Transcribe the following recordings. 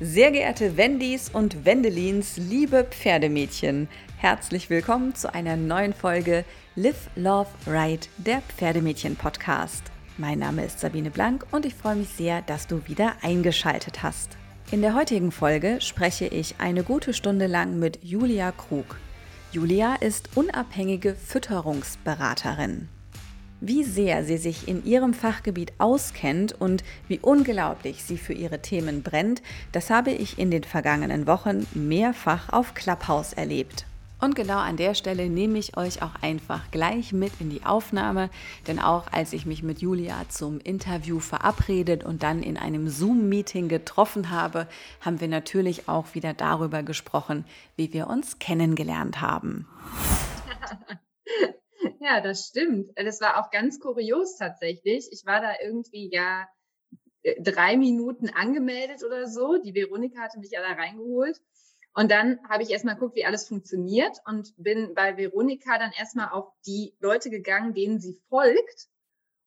Sehr geehrte Wendys und Wendelins, liebe Pferdemädchen, herzlich willkommen zu einer neuen Folge Live, Love, Ride, der Pferdemädchen-Podcast. Mein Name ist Sabine Blank und ich freue mich sehr, dass du wieder eingeschaltet hast. In der heutigen Folge spreche ich eine gute Stunde lang mit Julia Krug. Julia ist unabhängige Fütterungsberaterin. Wie sehr sie sich in ihrem Fachgebiet auskennt und wie unglaublich sie für ihre Themen brennt, das habe ich in den vergangenen Wochen mehrfach auf Clubhouse erlebt. Und genau an der Stelle nehme ich euch auch einfach gleich mit in die Aufnahme, denn auch als ich mich mit Julia zum Interview verabredet und dann in einem Zoom-Meeting getroffen habe, haben wir natürlich auch wieder darüber gesprochen, wie wir uns kennengelernt haben. Ja, das stimmt. Das war auch ganz kurios tatsächlich. Ich war da irgendwie ja äh, drei Minuten angemeldet oder so. Die Veronika hatte mich ja da reingeholt. Und dann habe ich erstmal geguckt, wie alles funktioniert und bin bei Veronika dann erstmal auf die Leute gegangen, denen sie folgt.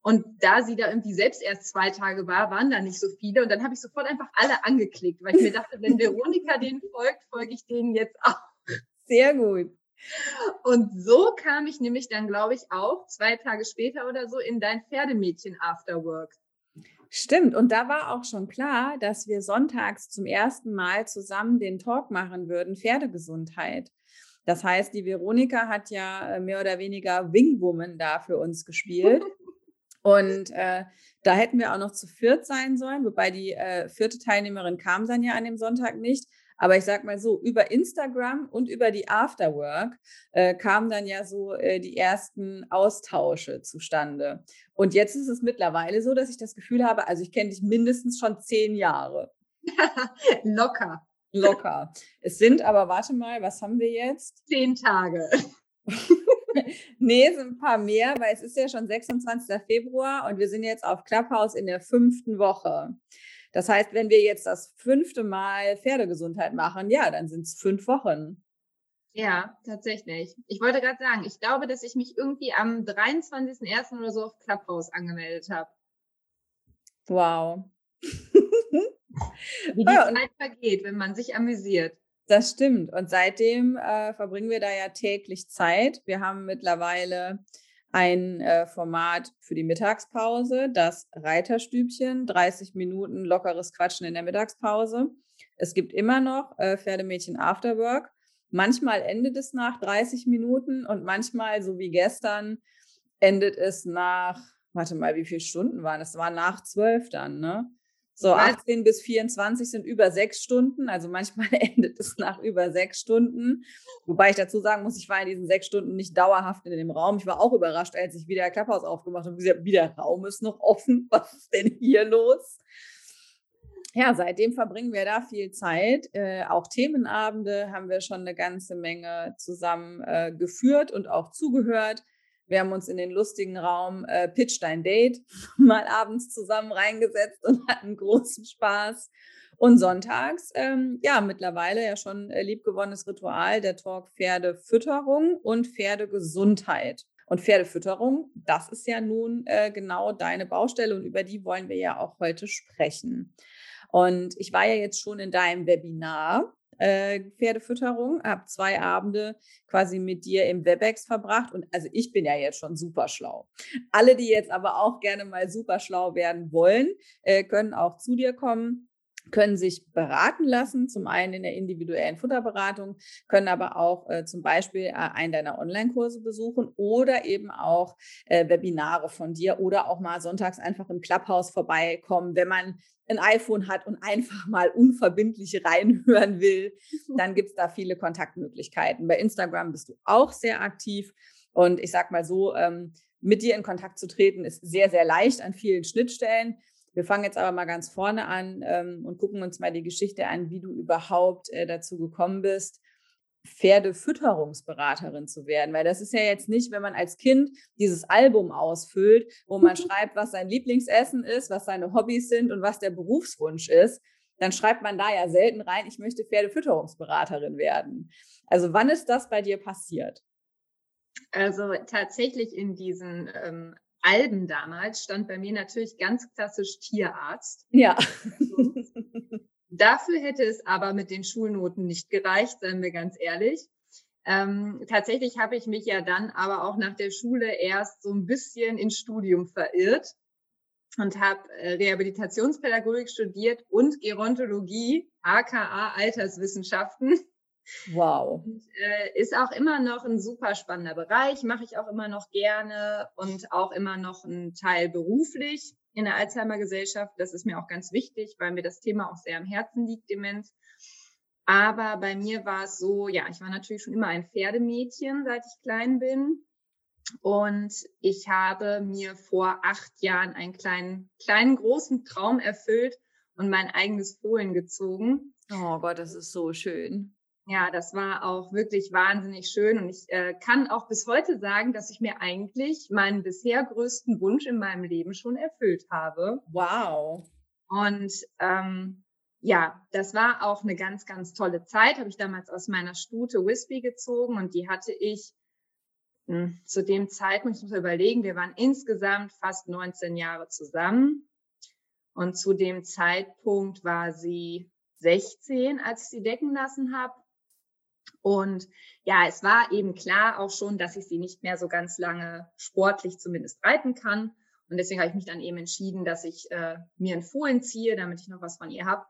Und da sie da irgendwie selbst erst zwei Tage war, waren da nicht so viele. Und dann habe ich sofort einfach alle angeklickt, weil ich mir dachte, wenn Veronika denen folgt, folge ich denen jetzt auch. Sehr gut. Und so kam ich nämlich dann, glaube ich, auch zwei Tage später oder so in dein Pferdemädchen Afterwork. Stimmt, und da war auch schon klar, dass wir sonntags zum ersten Mal zusammen den Talk machen würden, Pferdegesundheit. Das heißt, die Veronika hat ja äh, mehr oder weniger Wingwoman da für uns gespielt. Und äh, da hätten wir auch noch zu viert sein sollen, wobei die äh, vierte Teilnehmerin kam dann ja an dem Sonntag nicht. Aber ich sag mal so, über Instagram und über die Afterwork äh, kamen dann ja so äh, die ersten Austausche zustande. Und jetzt ist es mittlerweile so, dass ich das Gefühl habe, also ich kenne dich mindestens schon zehn Jahre. Locker. Locker. Es sind aber, warte mal, was haben wir jetzt? Zehn Tage. nee, es sind ein paar mehr, weil es ist ja schon 26. Februar und wir sind jetzt auf Clubhouse in der fünften Woche. Das heißt, wenn wir jetzt das fünfte Mal Pferdegesundheit machen, ja, dann sind es fünf Wochen. Ja, tatsächlich. Ich wollte gerade sagen, ich glaube, dass ich mich irgendwie am 23.01. oder so auf Clubhouse angemeldet habe. Wow. Wie die Zeit vergeht, wenn man sich amüsiert. Das stimmt. Und seitdem äh, verbringen wir da ja täglich Zeit. Wir haben mittlerweile ein äh, Format für die Mittagspause, das Reiterstübchen, 30 Minuten lockeres Quatschen in der Mittagspause. Es gibt immer noch äh, Pferdemädchen Afterwork. Manchmal endet es nach 30 Minuten und manchmal, so wie gestern, endet es nach, warte mal, wie viele Stunden waren es? Es war nach zwölf dann, ne? So 18 bis 24 sind über sechs Stunden. Also manchmal endet es nach über sechs Stunden. Wobei ich dazu sagen muss, ich war in diesen sechs Stunden nicht dauerhaft in dem Raum. Ich war auch überrascht, als ich wieder Klapphaus aufgemacht habe. Wie der Raum ist noch offen. Was ist denn hier los? Ja, seitdem verbringen wir da viel Zeit. Äh, auch Themenabende haben wir schon eine ganze Menge zusammen äh, geführt und auch zugehört. Wir haben uns in den lustigen Raum äh, Pitch Dein Date mal abends zusammen reingesetzt und hatten großen Spaß. Und sonntags, ähm, ja, mittlerweile ja schon äh, liebgewonnenes Ritual, der Talk Pferdefütterung und Pferdegesundheit. Und Pferdefütterung, das ist ja nun äh, genau deine Baustelle und über die wollen wir ja auch heute sprechen. Und ich war ja jetzt schon in deinem Webinar äh, Pferdefütterung, habe zwei Abende quasi mit dir im Webex verbracht und also ich bin ja jetzt schon super schlau. Alle, die jetzt aber auch gerne mal super schlau werden wollen, äh, können auch zu dir kommen können sich beraten lassen, zum einen in der individuellen Futterberatung, können aber auch äh, zum Beispiel äh, einen deiner Online-Kurse besuchen oder eben auch äh, Webinare von dir oder auch mal sonntags einfach im Clubhouse vorbeikommen, wenn man ein iPhone hat und einfach mal unverbindlich reinhören will, dann gibt es da viele Kontaktmöglichkeiten. Bei Instagram bist du auch sehr aktiv und ich sag mal so, ähm, mit dir in Kontakt zu treten ist sehr, sehr leicht an vielen Schnittstellen. Wir fangen jetzt aber mal ganz vorne an ähm, und gucken uns mal die Geschichte an, wie du überhaupt äh, dazu gekommen bist, Pferdefütterungsberaterin zu werden. Weil das ist ja jetzt nicht, wenn man als Kind dieses Album ausfüllt, wo man schreibt, was sein Lieblingsessen ist, was seine Hobbys sind und was der Berufswunsch ist. Dann schreibt man da ja selten rein, ich möchte Pferdefütterungsberaterin werden. Also wann ist das bei dir passiert? Also tatsächlich in diesen ähm, Alben damals stand bei mir natürlich ganz klassisch Tierarzt. Ja. Dafür hätte es aber mit den Schulnoten nicht gereicht, seien wir ganz ehrlich. Ähm, tatsächlich habe ich mich ja dann aber auch nach der Schule erst so ein bisschen ins Studium verirrt und habe äh, Rehabilitationspädagogik studiert und Gerontologie, aka Alterswissenschaften. Wow. Und, äh, ist auch immer noch ein super spannender Bereich, mache ich auch immer noch gerne und auch immer noch ein Teil beruflich in der Alzheimer Gesellschaft. Das ist mir auch ganz wichtig, weil mir das Thema auch sehr am Herzen liegt, Demenz. Aber bei mir war es so, ja, ich war natürlich schon immer ein Pferdemädchen, seit ich klein bin. Und ich habe mir vor acht Jahren einen kleinen, kleinen, großen Traum erfüllt und mein eigenes Fohlen gezogen. Oh Gott, das ist so schön. Ja, das war auch wirklich wahnsinnig schön. Und ich äh, kann auch bis heute sagen, dass ich mir eigentlich meinen bisher größten Wunsch in meinem Leben schon erfüllt habe. Wow. Und ähm, ja, das war auch eine ganz, ganz tolle Zeit. Habe ich damals aus meiner Stute Wispy gezogen und die hatte ich mh, hm, zu dem Zeitpunkt, ich muss überlegen, wir waren insgesamt fast 19 Jahre zusammen. Und zu dem Zeitpunkt war sie 16, als ich sie decken lassen habe. Und ja, es war eben klar auch schon, dass ich sie nicht mehr so ganz lange sportlich zumindest reiten kann. Und deswegen habe ich mich dann eben entschieden, dass ich äh, mir ein Fohlen ziehe, damit ich noch was von ihr habe.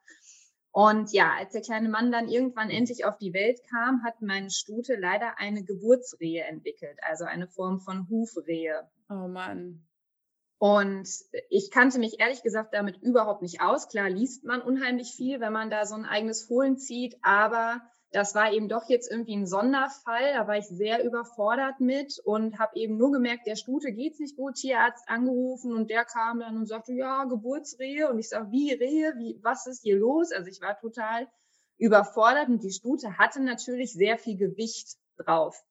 Und ja, als der kleine Mann dann irgendwann endlich auf die Welt kam, hat meine Stute leider eine Geburtsrehe entwickelt, also eine Form von Hufrehe. Oh Mann. Und ich kannte mich ehrlich gesagt damit überhaupt nicht aus. Klar liest man unheimlich viel, wenn man da so ein eigenes Fohlen zieht, aber das war eben doch jetzt irgendwie ein Sonderfall. Da war ich sehr überfordert mit und habe eben nur gemerkt, der Stute geht's nicht gut, Tierarzt angerufen und der kam dann und sagte, ja, Geburtsrehe. Und ich sage, wie Rehe? Wie, was ist hier los? Also ich war total überfordert und die Stute hatte natürlich sehr viel Gewicht drauf.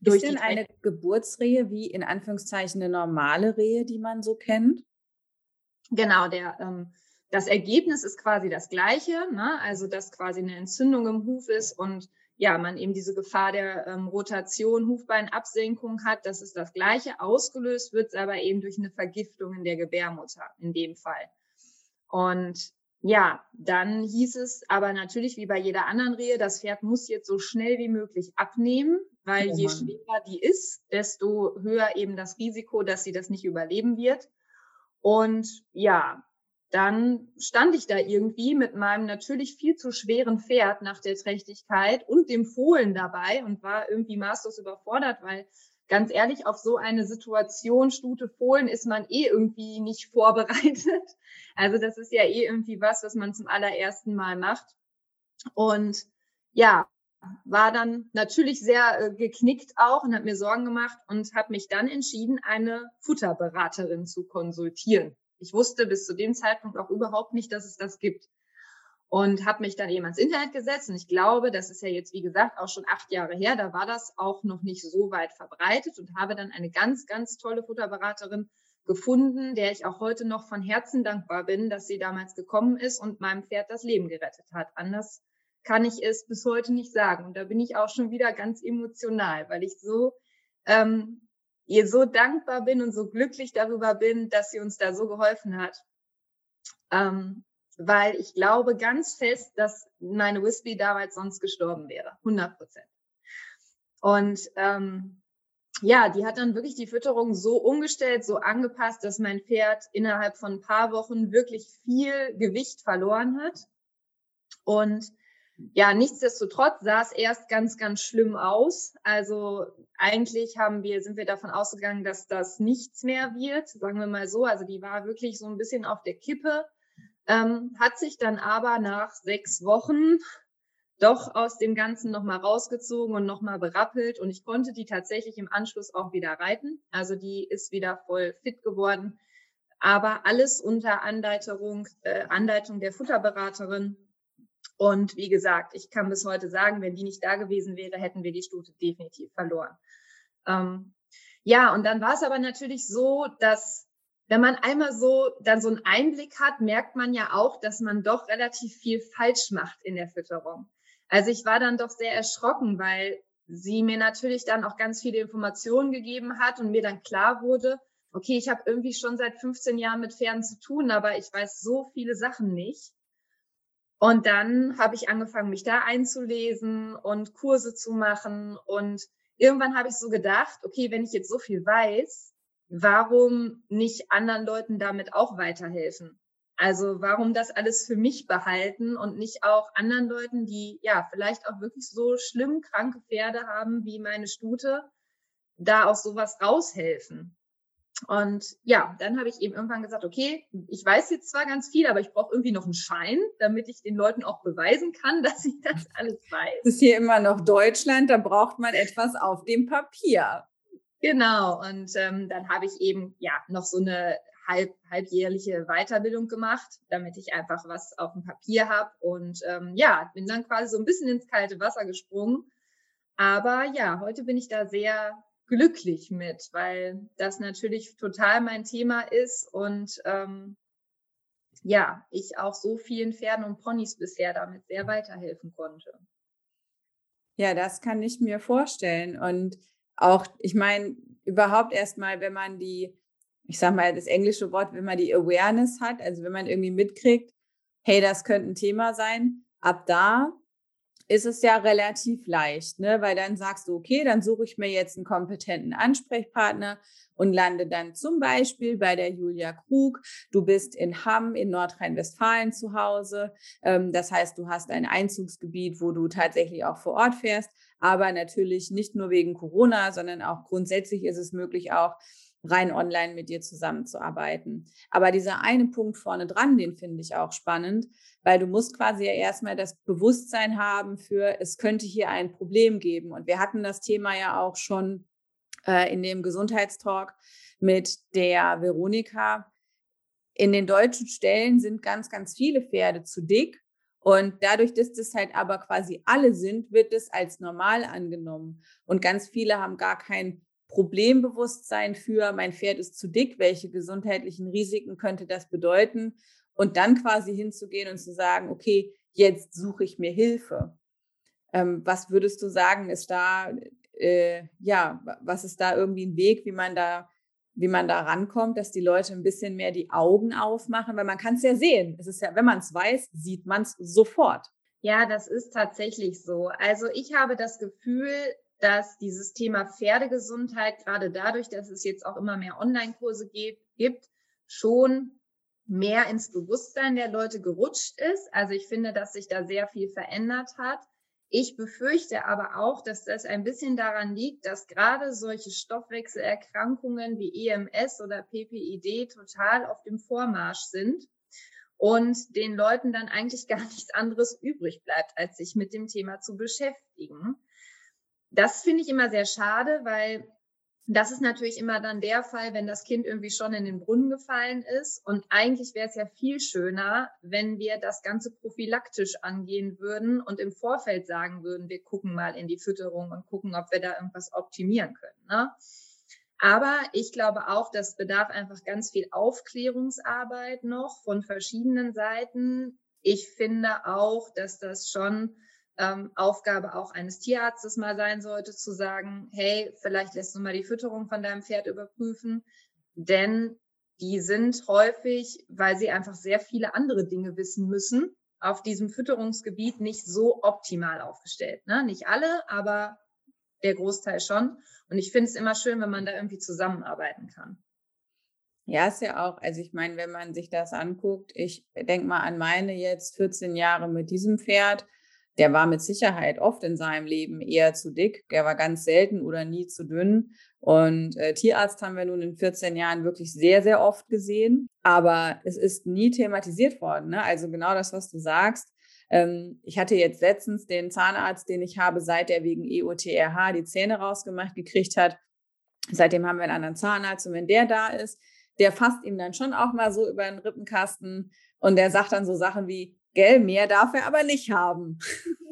Ist denn eine Geburtsrehe wie in Anführungszeichen eine normale Rehe, die man so kennt? Genau, der ähm, das Ergebnis ist quasi das gleiche, ne? also dass quasi eine Entzündung im Huf ist und ja, man eben diese Gefahr der ähm, Rotation, Hufbeinabsenkung hat, das ist das gleiche. Ausgelöst wird es aber eben durch eine Vergiftung in der Gebärmutter in dem Fall. Und ja, dann hieß es aber natürlich wie bei jeder anderen Rehe, das Pferd muss jetzt so schnell wie möglich abnehmen, weil oh je schwerer die ist, desto höher eben das Risiko, dass sie das nicht überleben wird. Und ja, dann stand ich da irgendwie mit meinem natürlich viel zu schweren Pferd nach der Trächtigkeit und dem Fohlen dabei und war irgendwie maßlos überfordert, weil ganz ehrlich, auf so eine Situation, Stute Fohlen, ist man eh irgendwie nicht vorbereitet. Also das ist ja eh irgendwie was, was man zum allerersten Mal macht. Und ja, war dann natürlich sehr äh, geknickt auch und hat mir Sorgen gemacht und habe mich dann entschieden, eine Futterberaterin zu konsultieren. Ich wusste bis zu dem Zeitpunkt auch überhaupt nicht, dass es das gibt. Und habe mich dann eben ans Internet gesetzt. Und ich glaube, das ist ja jetzt, wie gesagt, auch schon acht Jahre her. Da war das auch noch nicht so weit verbreitet und habe dann eine ganz, ganz tolle Futterberaterin gefunden, der ich auch heute noch von Herzen dankbar bin, dass sie damals gekommen ist und meinem Pferd das Leben gerettet hat. Anders kann ich es bis heute nicht sagen. Und da bin ich auch schon wieder ganz emotional, weil ich so ähm, ihr so dankbar bin und so glücklich darüber bin, dass sie uns da so geholfen hat. Ähm, weil ich glaube ganz fest, dass meine Wispy damals sonst gestorben wäre. 100 Prozent. Und ähm, ja, die hat dann wirklich die Fütterung so umgestellt, so angepasst, dass mein Pferd innerhalb von ein paar Wochen wirklich viel Gewicht verloren hat. Und ja, nichtsdestotrotz sah es erst ganz, ganz schlimm aus. Also eigentlich haben wir, sind wir davon ausgegangen, dass das nichts mehr wird, sagen wir mal so. Also die war wirklich so ein bisschen auf der Kippe, ähm, hat sich dann aber nach sechs Wochen doch aus dem Ganzen nochmal rausgezogen und nochmal berappelt und ich konnte die tatsächlich im Anschluss auch wieder reiten. Also die ist wieder voll fit geworden. Aber alles unter Anleitung, äh, Anleitung der Futterberaterin und wie gesagt, ich kann bis heute sagen, wenn die nicht da gewesen wäre, hätten wir die Stute definitiv verloren. Ähm, ja, und dann war es aber natürlich so, dass wenn man einmal so dann so einen Einblick hat, merkt man ja auch, dass man doch relativ viel falsch macht in der Fütterung. Also ich war dann doch sehr erschrocken, weil sie mir natürlich dann auch ganz viele Informationen gegeben hat und mir dann klar wurde, okay, ich habe irgendwie schon seit 15 Jahren mit Pferden zu tun, aber ich weiß so viele Sachen nicht. Und dann habe ich angefangen, mich da einzulesen und Kurse zu machen. Und irgendwann habe ich so gedacht, okay, wenn ich jetzt so viel weiß, warum nicht anderen Leuten damit auch weiterhelfen? Also warum das alles für mich behalten und nicht auch anderen Leuten, die ja vielleicht auch wirklich so schlimm kranke Pferde haben wie meine Stute, da auch sowas raushelfen? Und ja, dann habe ich eben irgendwann gesagt, okay, ich weiß jetzt zwar ganz viel, aber ich brauche irgendwie noch einen Schein, damit ich den Leuten auch beweisen kann, dass ich das alles weiß. Das ist hier immer noch Deutschland, da braucht man etwas auf dem Papier. Genau, und ähm, dann habe ich eben ja noch so eine halb, halbjährliche Weiterbildung gemacht, damit ich einfach was auf dem Papier habe. Und ähm, ja, bin dann quasi so ein bisschen ins kalte Wasser gesprungen. Aber ja, heute bin ich da sehr glücklich mit, weil das natürlich total mein Thema ist und ähm, ja, ich auch so vielen Pferden und Ponys bisher damit sehr weiterhelfen konnte. Ja, das kann ich mir vorstellen. Und auch, ich meine, überhaupt erstmal, wenn man die, ich sag mal das englische Wort, wenn man die Awareness hat, also wenn man irgendwie mitkriegt, hey, das könnte ein Thema sein, ab da ist es ja relativ leicht, ne? weil dann sagst du, okay, dann suche ich mir jetzt einen kompetenten Ansprechpartner und lande dann zum Beispiel bei der Julia Krug. Du bist in Hamm in Nordrhein-Westfalen zu Hause. Ähm, das heißt, du hast ein Einzugsgebiet, wo du tatsächlich auch vor Ort fährst, aber natürlich nicht nur wegen Corona, sondern auch grundsätzlich ist es möglich auch, rein online mit dir zusammenzuarbeiten. Aber dieser eine Punkt vorne dran, den finde ich auch spannend, weil du musst quasi ja erstmal das Bewusstsein haben für, es könnte hier ein Problem geben. Und wir hatten das Thema ja auch schon äh, in dem Gesundheitstalk mit der Veronika. In den deutschen Stellen sind ganz, ganz viele Pferde zu dick. Und dadurch, dass das halt aber quasi alle sind, wird es als normal angenommen. Und ganz viele haben gar kein Problembewusstsein für, mein Pferd ist zu dick, welche gesundheitlichen Risiken könnte das bedeuten? Und dann quasi hinzugehen und zu sagen, okay, jetzt suche ich mir Hilfe. Ähm, was würdest du sagen, ist da, äh, ja, was ist da irgendwie ein Weg, wie man da, wie man da rankommt, dass die Leute ein bisschen mehr die Augen aufmachen? Weil man kann es ja sehen. Es ist ja, wenn man es weiß, sieht man es sofort. Ja, das ist tatsächlich so. Also ich habe das Gefühl, dass dieses Thema Pferdegesundheit, gerade dadurch, dass es jetzt auch immer mehr Online-Kurse gibt, schon mehr ins Bewusstsein der Leute gerutscht ist. Also ich finde, dass sich da sehr viel verändert hat. Ich befürchte aber auch, dass das ein bisschen daran liegt, dass gerade solche Stoffwechselerkrankungen wie EMS oder PPID total auf dem Vormarsch sind und den Leuten dann eigentlich gar nichts anderes übrig bleibt, als sich mit dem Thema zu beschäftigen. Das finde ich immer sehr schade, weil das ist natürlich immer dann der Fall, wenn das Kind irgendwie schon in den Brunnen gefallen ist. Und eigentlich wäre es ja viel schöner, wenn wir das Ganze prophylaktisch angehen würden und im Vorfeld sagen würden, wir gucken mal in die Fütterung und gucken, ob wir da irgendwas optimieren können. Ne? Aber ich glaube auch, das bedarf einfach ganz viel Aufklärungsarbeit noch von verschiedenen Seiten. Ich finde auch, dass das schon ähm, Aufgabe auch eines Tierarztes mal sein sollte, zu sagen, hey, vielleicht lässt du mal die Fütterung von deinem Pferd überprüfen, denn die sind häufig, weil sie einfach sehr viele andere Dinge wissen müssen, auf diesem Fütterungsgebiet nicht so optimal aufgestellt. Ne? Nicht alle, aber der Großteil schon. Und ich finde es immer schön, wenn man da irgendwie zusammenarbeiten kann. Ja, ist ja auch, also ich meine, wenn man sich das anguckt, ich denke mal an meine jetzt 14 Jahre mit diesem Pferd der war mit Sicherheit oft in seinem Leben eher zu dick. Der war ganz selten oder nie zu dünn. Und äh, Tierarzt haben wir nun in 14 Jahren wirklich sehr, sehr oft gesehen. Aber es ist nie thematisiert worden. Ne? Also genau das, was du sagst. Ähm, ich hatte jetzt letztens den Zahnarzt, den ich habe, seit er wegen EOTRH die Zähne rausgemacht gekriegt hat. Seitdem haben wir einen anderen Zahnarzt. Und wenn der da ist, der fasst ihm dann schon auch mal so über den Rippenkasten und der sagt dann so Sachen wie, Gell, mehr darf er aber nicht haben.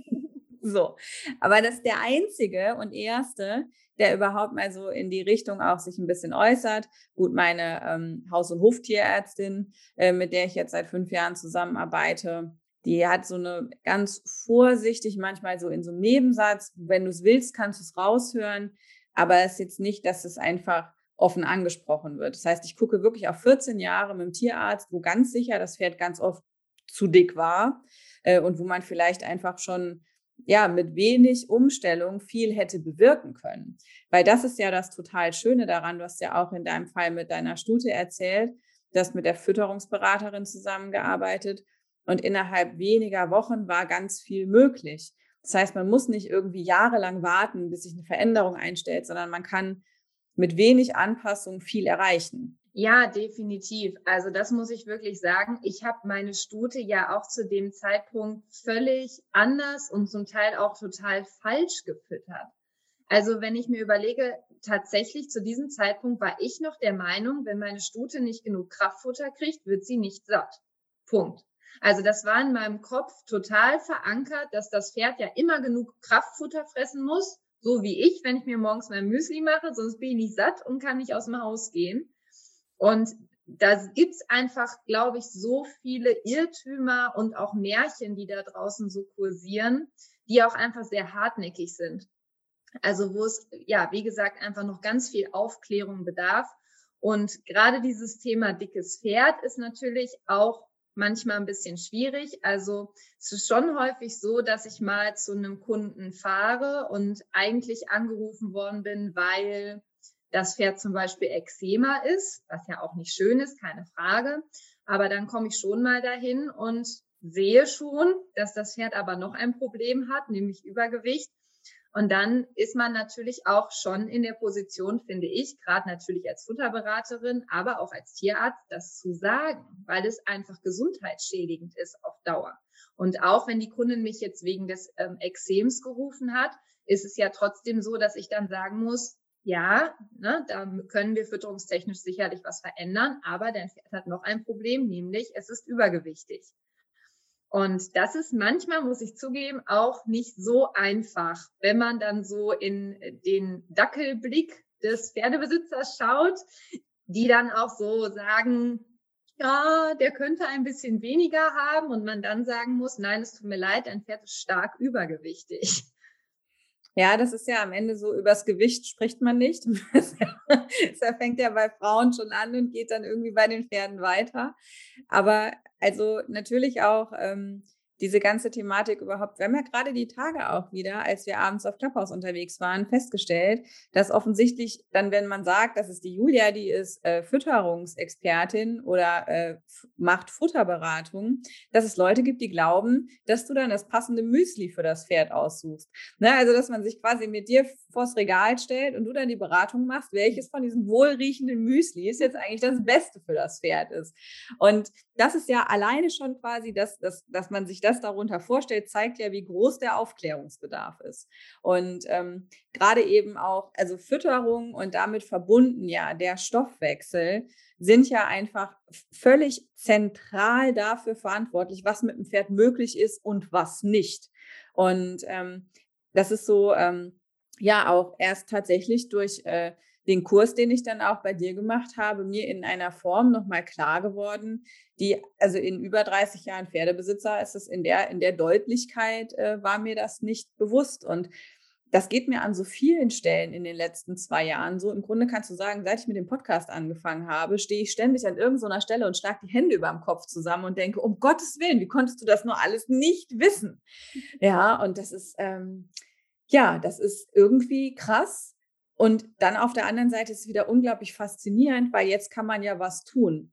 so. Aber das ist der einzige und erste, der überhaupt mal so in die Richtung auch sich ein bisschen äußert. Gut, meine ähm, Haus- und Hoftierärztin, äh, mit der ich jetzt seit fünf Jahren zusammenarbeite, die hat so eine ganz vorsichtig, manchmal so in so einem Nebensatz, wenn du es willst, kannst du es raushören, aber es ist jetzt nicht, dass es einfach offen angesprochen wird. Das heißt, ich gucke wirklich auf 14 Jahre mit dem Tierarzt, wo ganz sicher das Pferd ganz oft zu dick war äh, und wo man vielleicht einfach schon ja, mit wenig Umstellung viel hätte bewirken können. Weil das ist ja das total Schöne daran. Du hast ja auch in deinem Fall mit deiner Stute erzählt, dass mit der Fütterungsberaterin zusammengearbeitet und innerhalb weniger Wochen war ganz viel möglich. Das heißt, man muss nicht irgendwie jahrelang warten, bis sich eine Veränderung einstellt, sondern man kann mit wenig Anpassung viel erreichen. Ja, definitiv. Also das muss ich wirklich sagen. Ich habe meine Stute ja auch zu dem Zeitpunkt völlig anders und zum Teil auch total falsch gefüttert. Also wenn ich mir überlege, tatsächlich zu diesem Zeitpunkt war ich noch der Meinung, wenn meine Stute nicht genug Kraftfutter kriegt, wird sie nicht satt. Punkt. Also das war in meinem Kopf total verankert, dass das Pferd ja immer genug Kraftfutter fressen muss, so wie ich, wenn ich mir morgens mein Müsli mache, sonst bin ich nicht satt und kann nicht aus dem Haus gehen. Und da gibt's einfach, glaube ich, so viele Irrtümer und auch Märchen, die da draußen so kursieren, die auch einfach sehr hartnäckig sind. Also wo es, ja, wie gesagt, einfach noch ganz viel Aufklärung bedarf. Und gerade dieses Thema dickes Pferd ist natürlich auch manchmal ein bisschen schwierig. Also es ist schon häufig so, dass ich mal zu einem Kunden fahre und eigentlich angerufen worden bin, weil das Pferd zum Beispiel Eczema ist, was ja auch nicht schön ist, keine Frage. Aber dann komme ich schon mal dahin und sehe schon, dass das Pferd aber noch ein Problem hat, nämlich Übergewicht. Und dann ist man natürlich auch schon in der Position, finde ich, gerade natürlich als Futterberaterin, aber auch als Tierarzt, das zu sagen, weil es einfach gesundheitsschädigend ist auf Dauer. Und auch wenn die Kundin mich jetzt wegen des ähm, Exems gerufen hat, ist es ja trotzdem so, dass ich dann sagen muss, ja, ne, da können wir fütterungstechnisch sicherlich was verändern, aber dein Pferd hat noch ein Problem, nämlich es ist übergewichtig. Und das ist manchmal, muss ich zugeben, auch nicht so einfach, wenn man dann so in den Dackelblick des Pferdebesitzers schaut, die dann auch so sagen, ja, der könnte ein bisschen weniger haben und man dann sagen muss, nein, es tut mir leid, dein Pferd ist stark übergewichtig. Ja, das ist ja am Ende so, übers Gewicht spricht man nicht. Das fängt ja bei Frauen schon an und geht dann irgendwie bei den Pferden weiter. Aber also natürlich auch ähm, diese ganze Thematik überhaupt, wir haben ja gerade die Tage auch wieder, als wir abends auf Clubhouse unterwegs waren, festgestellt, dass offensichtlich dann, wenn man sagt, das ist die Julia, die ist äh, Fütterungsexpertin oder äh, macht Futterberatung, dass es Leute gibt, die glauben, dass du dann das passende Müsli für das Pferd aussuchst. Ne? Also, dass man sich quasi mit dir vors Regal stellt und du dann die Beratung machst, welches von diesen wohlriechenden Müsli ist jetzt eigentlich das Beste für das Pferd ist. Und das ist ja alleine schon quasi, dass, dass, dass man sich das darunter vorstellt, zeigt ja, wie groß der Aufklärungsbedarf ist. Und ähm, gerade eben auch, also Fütterung und damit verbunden ja der Stoffwechsel sind ja einfach völlig zentral dafür verantwortlich, was mit dem Pferd möglich ist und was nicht. Und ähm, das ist so, ähm, ja, auch erst tatsächlich durch äh, den Kurs, den ich dann auch bei dir gemacht habe, mir in einer Form nochmal klar geworden, die, also in über 30 Jahren Pferdebesitzer ist es in der, in der Deutlichkeit, äh, war mir das nicht bewusst. Und das geht mir an so vielen Stellen in den letzten zwei Jahren so. Im Grunde kannst du sagen, seit ich mit dem Podcast angefangen habe, stehe ich ständig an irgendeiner Stelle und schlage die Hände über dem Kopf zusammen und denke, um Gottes Willen, wie konntest du das nur alles nicht wissen? Ja, und das ist, ähm, ja, das ist irgendwie krass, und dann auf der anderen Seite ist es wieder unglaublich faszinierend, weil jetzt kann man ja was tun.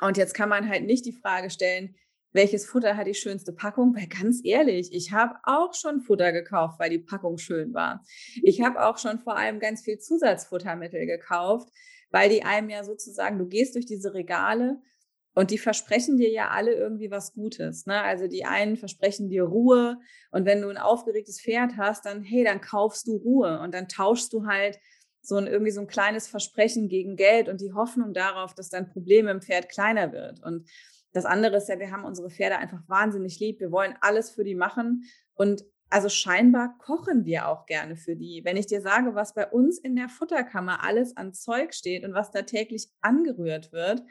Und jetzt kann man halt nicht die Frage stellen, welches Futter hat die schönste Packung? Weil ganz ehrlich, ich habe auch schon Futter gekauft, weil die Packung schön war. Ich habe auch schon vor allem ganz viel Zusatzfuttermittel gekauft, weil die einem ja sozusagen, du gehst durch diese Regale und die versprechen dir ja alle irgendwie was Gutes. Ne? Also die einen versprechen dir Ruhe. Und wenn du ein aufgeregtes Pferd hast, dann, hey, dann kaufst du Ruhe und dann tauschst du halt so ein irgendwie so ein kleines Versprechen gegen Geld und die Hoffnung darauf, dass dein Problem im Pferd kleiner wird. Und das andere ist ja, wir haben unsere Pferde einfach wahnsinnig lieb. Wir wollen alles für die machen. Und also scheinbar kochen wir auch gerne für die. Wenn ich dir sage, was bei uns in der Futterkammer alles an Zeug steht und was da täglich angerührt wird,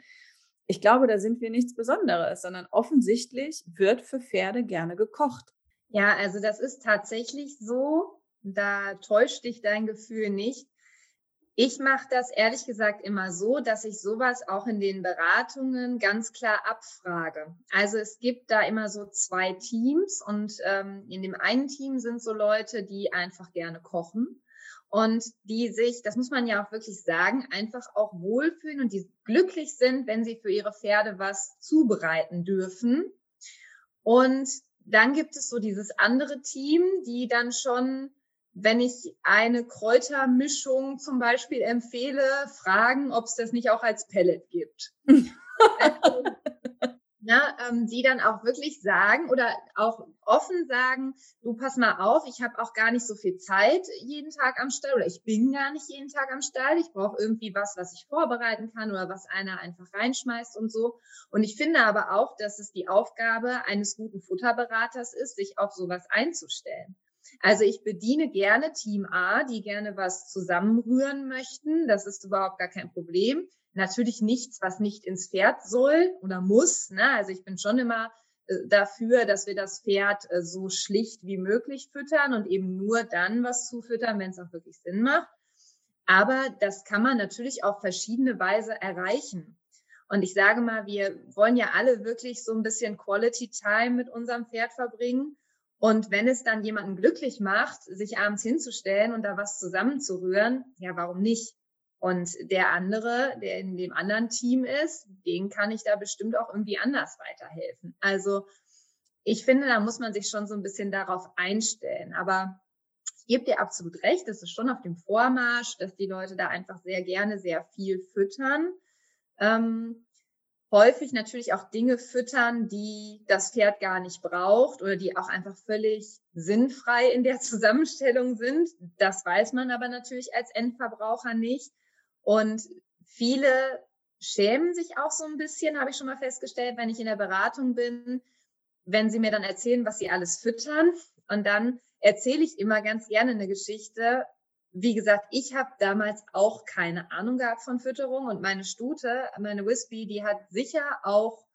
ich glaube, da sind wir nichts Besonderes, sondern offensichtlich wird für Pferde gerne gekocht. Ja, also das ist tatsächlich so. Da täuscht dich dein Gefühl nicht. Ich mache das ehrlich gesagt immer so, dass ich sowas auch in den Beratungen ganz klar abfrage. Also es gibt da immer so zwei Teams und ähm, in dem einen Team sind so Leute, die einfach gerne kochen und die sich, das muss man ja auch wirklich sagen, einfach auch wohlfühlen und die glücklich sind, wenn sie für ihre Pferde was zubereiten dürfen. Und dann gibt es so dieses andere Team, die dann schon wenn ich eine Kräutermischung zum Beispiel empfehle, fragen, ob es das nicht auch als Pellet gibt. also, na, ähm, die dann auch wirklich sagen oder auch offen sagen, du pass mal auf, ich habe auch gar nicht so viel Zeit jeden Tag am Stall oder ich bin gar nicht jeden Tag am Stall. Ich brauche irgendwie was, was ich vorbereiten kann oder was einer einfach reinschmeißt und so. Und ich finde aber auch, dass es die Aufgabe eines guten Futterberaters ist, sich auf sowas einzustellen. Also ich bediene gerne Team A, die gerne was zusammenrühren möchten. Das ist überhaupt gar kein Problem. Natürlich nichts, was nicht ins Pferd soll oder muss. Ne? Also ich bin schon immer äh, dafür, dass wir das Pferd äh, so schlicht wie möglich füttern und eben nur dann was zufüttern, wenn es auch wirklich Sinn macht. Aber das kann man natürlich auf verschiedene Weise erreichen. Und ich sage mal, wir wollen ja alle wirklich so ein bisschen Quality Time mit unserem Pferd verbringen. Und wenn es dann jemanden glücklich macht, sich abends hinzustellen und da was zusammenzurühren, ja, warum nicht? Und der andere, der in dem anderen Team ist, den kann ich da bestimmt auch irgendwie anders weiterhelfen. Also ich finde, da muss man sich schon so ein bisschen darauf einstellen. Aber ich gebe dir absolut recht, es ist schon auf dem Vormarsch, dass die Leute da einfach sehr gerne sehr viel füttern. Ähm, häufig natürlich auch Dinge füttern, die das Pferd gar nicht braucht oder die auch einfach völlig sinnfrei in der Zusammenstellung sind. Das weiß man aber natürlich als Endverbraucher nicht. Und viele schämen sich auch so ein bisschen, habe ich schon mal festgestellt, wenn ich in der Beratung bin, wenn sie mir dann erzählen, was sie alles füttern. Und dann erzähle ich immer ganz gerne eine Geschichte, wie gesagt, ich habe damals auch keine Ahnung gehabt von Fütterung und meine Stute, meine Wispy, die hat sicher auch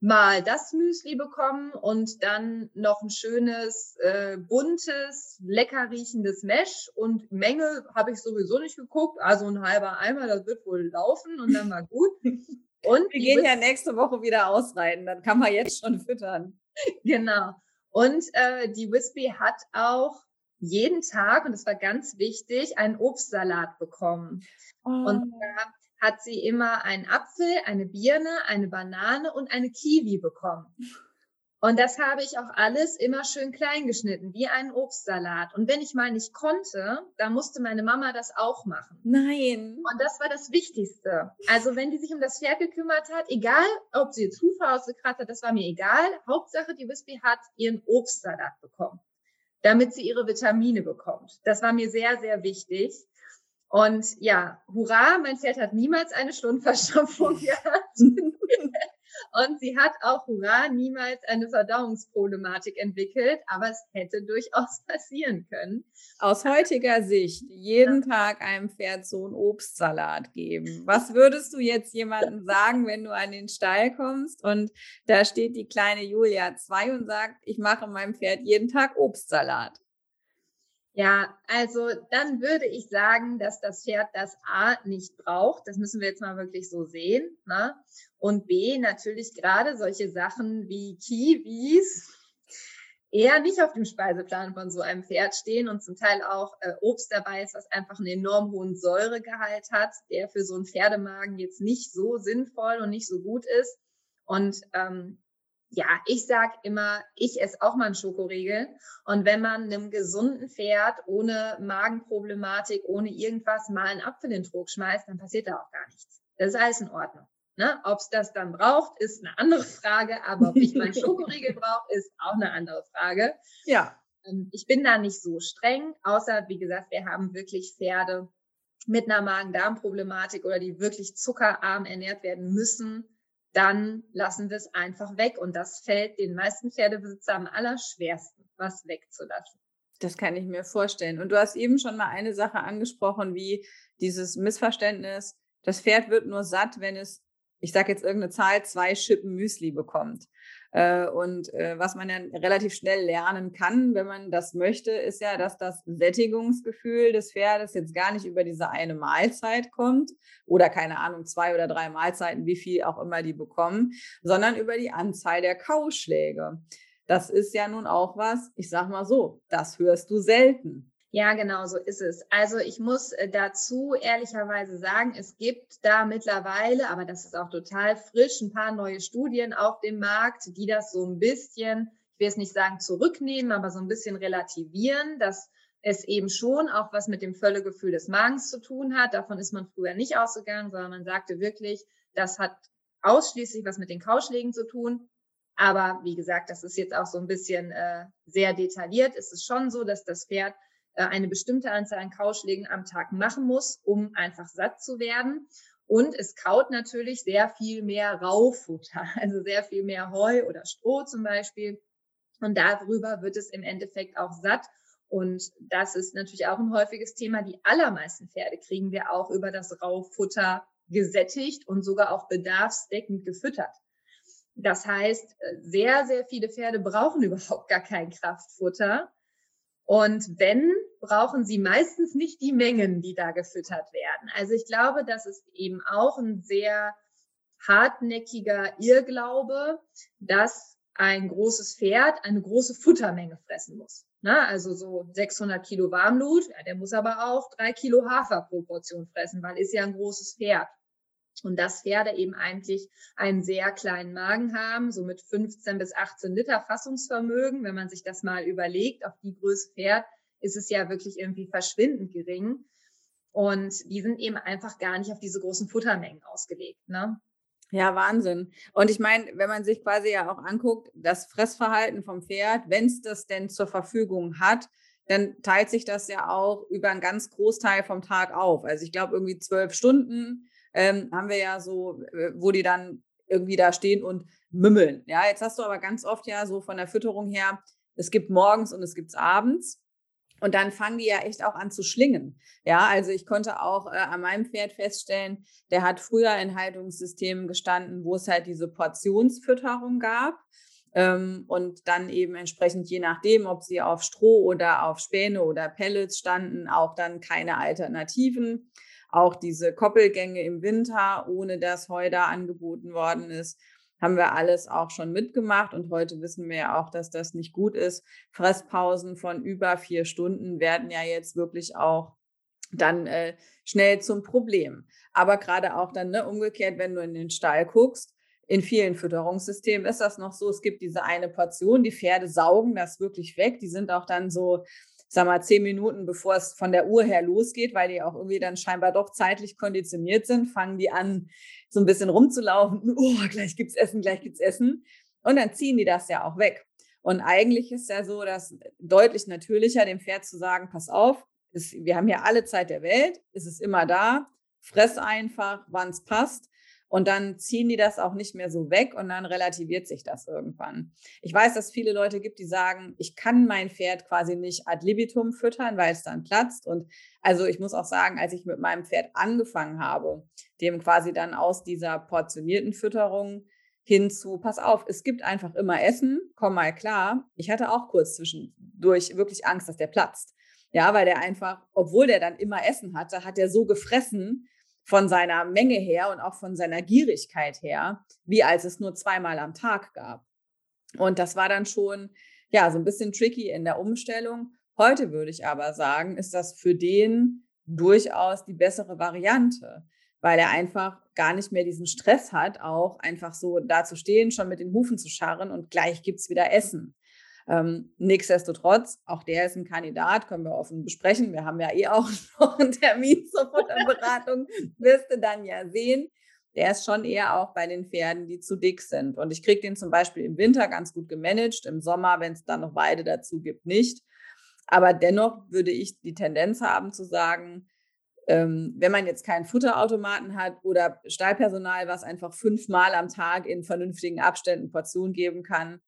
mal das Müsli bekommen und dann noch ein schönes, äh, buntes, lecker riechendes Mesh und Menge habe ich sowieso nicht geguckt, also ein halber Eimer, das wird wohl laufen und dann mal gut. Und wir gehen ja nächste Woche wieder ausreiten, dann kann man jetzt schon füttern. Genau. Und äh, die Wispy hat auch jeden Tag, und das war ganz wichtig, einen Obstsalat bekommen. Oh. Und da hat sie immer einen Apfel, eine Birne, eine Banane und eine Kiwi bekommen. Und das habe ich auch alles immer schön klein geschnitten, wie einen Obstsalat. Und wenn ich mal nicht konnte, dann musste meine Mama das auch machen. Nein. Und das war das Wichtigste. Also wenn die sich um das Pferd gekümmert hat, egal ob sie jetzt Hufe ausgekratzt hat, das war mir egal. Hauptsache, die Wispy hat ihren Obstsalat bekommen damit sie ihre Vitamine bekommt. Das war mir sehr, sehr wichtig. Und ja, hurra, mein Pferd hat niemals eine Stundenverstopfung gehabt. Und sie hat auch, hurra, niemals eine Verdauungsproblematik entwickelt, aber es hätte durchaus passieren können. Aus heutiger Sicht, jeden ja. Tag einem Pferd so einen Obstsalat geben. Was würdest du jetzt jemandem sagen, wenn du an den Stall kommst und da steht die kleine Julia 2 und sagt, ich mache meinem Pferd jeden Tag Obstsalat? Ja, also dann würde ich sagen, dass das Pferd das A nicht braucht. Das müssen wir jetzt mal wirklich so sehen. Ne? Und B, natürlich gerade solche Sachen wie Kiwis eher nicht auf dem Speiseplan von so einem Pferd stehen und zum Teil auch äh, Obst dabei ist, was einfach einen enorm hohen Säuregehalt hat, der für so einen Pferdemagen jetzt nicht so sinnvoll und nicht so gut ist. Und ähm, ja, ich sag immer, ich esse auch mal einen Schokoriegel. Und wenn man einem gesunden Pferd ohne Magenproblematik, ohne irgendwas mal einen Apfel in den Trog schmeißt, dann passiert da auch gar nichts. Das ist alles in Ordnung. Ne? Ob es das dann braucht, ist eine andere Frage. Aber ob ich meinen Schokoriegel brauche, ist auch eine andere Frage. Ja. Ähm, ich bin da nicht so streng, außer, wie gesagt, wir haben wirklich Pferde mit einer Magen-Darm-Problematik oder die wirklich zuckerarm ernährt werden müssen dann lassen wir es einfach weg. Und das fällt den meisten Pferdebesitzer am allerschwersten, was wegzulassen. Das kann ich mir vorstellen. Und du hast eben schon mal eine Sache angesprochen, wie dieses Missverständnis, das Pferd wird nur satt, wenn es, ich sage jetzt irgendeine Zahl, zwei Schippen Müsli bekommt. Äh, und äh, was man ja relativ schnell lernen kann, wenn man das möchte, ist ja, dass das Sättigungsgefühl des Pferdes jetzt gar nicht über diese eine Mahlzeit kommt oder keine Ahnung, zwei oder drei Mahlzeiten, wie viel auch immer die bekommen, sondern über die Anzahl der Kauschläge. Das ist ja nun auch was, ich sag mal so, das hörst du selten. Ja, genau, so ist es. Also ich muss äh, dazu ehrlicherweise sagen, es gibt da mittlerweile, aber das ist auch total frisch, ein paar neue Studien auf dem Markt, die das so ein bisschen, ich will es nicht sagen zurücknehmen, aber so ein bisschen relativieren, dass es eben schon auch was mit dem Völlegefühl des Magens zu tun hat. Davon ist man früher nicht ausgegangen, sondern man sagte wirklich, das hat ausschließlich was mit den Kauschlägen zu tun. Aber wie gesagt, das ist jetzt auch so ein bisschen äh, sehr detailliert. Es ist schon so, dass das Pferd eine bestimmte Anzahl an Kauschlägen am Tag machen muss, um einfach satt zu werden. Und es kaut natürlich sehr viel mehr Raufutter, also sehr viel mehr Heu oder Stroh zum Beispiel. Und darüber wird es im Endeffekt auch satt. Und das ist natürlich auch ein häufiges Thema. Die allermeisten Pferde kriegen wir auch über das Raufutter gesättigt und sogar auch bedarfsdeckend gefüttert. Das heißt, äh, sehr, sehr viele Pferde brauchen überhaupt gar kein Kraftfutter. Und wenn, brauchen sie meistens nicht die Mengen, die da gefüttert werden. Also ich glaube, das ist eben auch ein sehr hartnäckiger Irrglaube, dass ein großes Pferd eine große Futtermenge fressen muss. Na, also so 600 Kilo Warmblut, ja, der muss aber auch drei Kilo Hafer pro Portion fressen, weil ist ja ein großes Pferd. Und dass Pferde eben eigentlich einen sehr kleinen Magen haben, so mit 15 bis 18 Liter Fassungsvermögen. Wenn man sich das mal überlegt, auf die Größe Pferd, ist es ja wirklich irgendwie verschwindend gering. Und die sind eben einfach gar nicht auf diese großen Futtermengen ausgelegt. Ne? Ja, Wahnsinn. Und ich meine, wenn man sich quasi ja auch anguckt, das Fressverhalten vom Pferd, wenn es das denn zur Verfügung hat, dann teilt sich das ja auch über einen ganz Großteil vom Tag auf. Also ich glaube, irgendwie zwölf Stunden ähm, haben wir ja so, äh, wo die dann irgendwie da stehen und mümmeln. Ja, jetzt hast du aber ganz oft ja so von der Fütterung her, es gibt morgens und es gibt abends. Und dann fangen die ja echt auch an zu schlingen. Ja, also ich konnte auch äh, an meinem Pferd feststellen, der hat früher in Haltungssystemen gestanden, wo es halt diese Portionsfütterung gab. Ähm, und dann eben entsprechend, je nachdem, ob sie auf Stroh oder auf Späne oder Pellets standen, auch dann keine Alternativen. Auch diese Koppelgänge im Winter, ohne dass Heu da angeboten worden ist, haben wir alles auch schon mitgemacht. Und heute wissen wir ja auch, dass das nicht gut ist. Fresspausen von über vier Stunden werden ja jetzt wirklich auch dann äh, schnell zum Problem. Aber gerade auch dann ne, umgekehrt, wenn du in den Stall guckst, in vielen Fütterungssystemen ist das noch so, es gibt diese eine Portion, die Pferde saugen das wirklich weg. Die sind auch dann so sag mal, zehn Minuten bevor es von der Uhr her losgeht, weil die auch irgendwie dann scheinbar doch zeitlich konditioniert sind, fangen die an, so ein bisschen rumzulaufen. Oh, gleich gibt's Essen, gleich gibt's Essen. Und dann ziehen die das ja auch weg. Und eigentlich ist ja so, dass deutlich natürlicher dem Pferd zu sagen, pass auf, ist, wir haben hier alle Zeit der Welt, es ist immer da, fress einfach, wann es passt. Und dann ziehen die das auch nicht mehr so weg und dann relativiert sich das irgendwann. Ich weiß, dass es viele Leute gibt, die sagen, ich kann mein Pferd quasi nicht ad libitum füttern, weil es dann platzt. Und also ich muss auch sagen, als ich mit meinem Pferd angefangen habe, dem quasi dann aus dieser portionierten Fütterung hinzu, pass auf, es gibt einfach immer Essen, komm mal klar. Ich hatte auch kurz zwischendurch wirklich Angst, dass der platzt. Ja, weil der einfach, obwohl der dann immer Essen hatte, hat er so gefressen, von seiner Menge her und auch von seiner Gierigkeit her, wie als es nur zweimal am Tag gab. Und das war dann schon, ja, so ein bisschen tricky in der Umstellung. Heute würde ich aber sagen, ist das für den durchaus die bessere Variante, weil er einfach gar nicht mehr diesen Stress hat, auch einfach so da zu stehen, schon mit den Hufen zu scharren und gleich gibt es wieder Essen. Ähm, nichtsdestotrotz, auch der ist ein Kandidat, können wir offen besprechen. Wir haben ja eh auch noch einen Termin zur Futterberatung, wirst du dann ja sehen. Der ist schon eher auch bei den Pferden, die zu dick sind. Und ich kriege den zum Beispiel im Winter ganz gut gemanagt, im Sommer, wenn es dann noch Weide dazu gibt, nicht. Aber dennoch würde ich die Tendenz haben zu sagen, ähm, wenn man jetzt keinen Futterautomaten hat oder Stallpersonal, was einfach fünfmal am Tag in vernünftigen Abständen Portionen geben kann,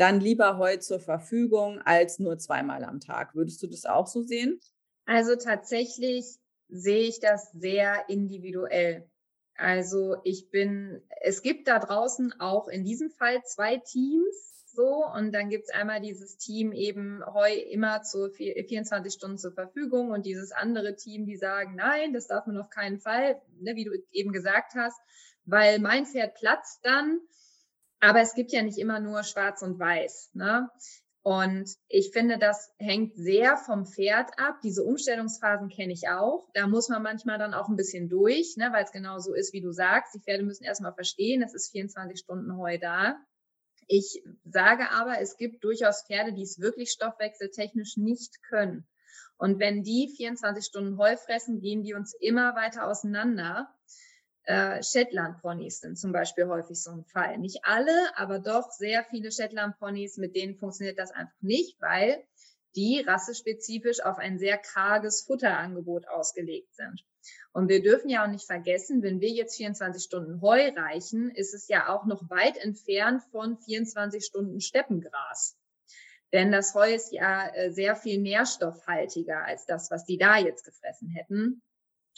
dann lieber Heu zur Verfügung als nur zweimal am Tag. Würdest du das auch so sehen? Also tatsächlich sehe ich das sehr individuell. Also ich bin, es gibt da draußen auch in diesem Fall zwei Teams so und dann gibt es einmal dieses Team eben heu immer zu 24 Stunden zur Verfügung und dieses andere Team, die sagen, nein, das darf man auf keinen Fall, ne, wie du eben gesagt hast, weil mein Pferd platzt dann. Aber es gibt ja nicht immer nur schwarz und weiß. Ne? Und ich finde, das hängt sehr vom Pferd ab. Diese Umstellungsphasen kenne ich auch. Da muss man manchmal dann auch ein bisschen durch, ne, weil es genau so ist, wie du sagst. Die Pferde müssen erstmal verstehen, es ist 24 Stunden Heu da. Ich sage aber, es gibt durchaus Pferde, die es wirklich stoffwechseltechnisch nicht können. Und wenn die 24 Stunden Heu fressen, gehen die uns immer weiter auseinander. Äh, Shetland-Ponys sind zum Beispiel häufig so ein Fall. Nicht alle, aber doch sehr viele Shetland-Ponys, mit denen funktioniert das einfach nicht, weil die rassespezifisch auf ein sehr karges Futterangebot ausgelegt sind. Und wir dürfen ja auch nicht vergessen, wenn wir jetzt 24 Stunden Heu reichen, ist es ja auch noch weit entfernt von 24 Stunden Steppengras. Denn das Heu ist ja äh, sehr viel nährstoffhaltiger als das, was die da jetzt gefressen hätten.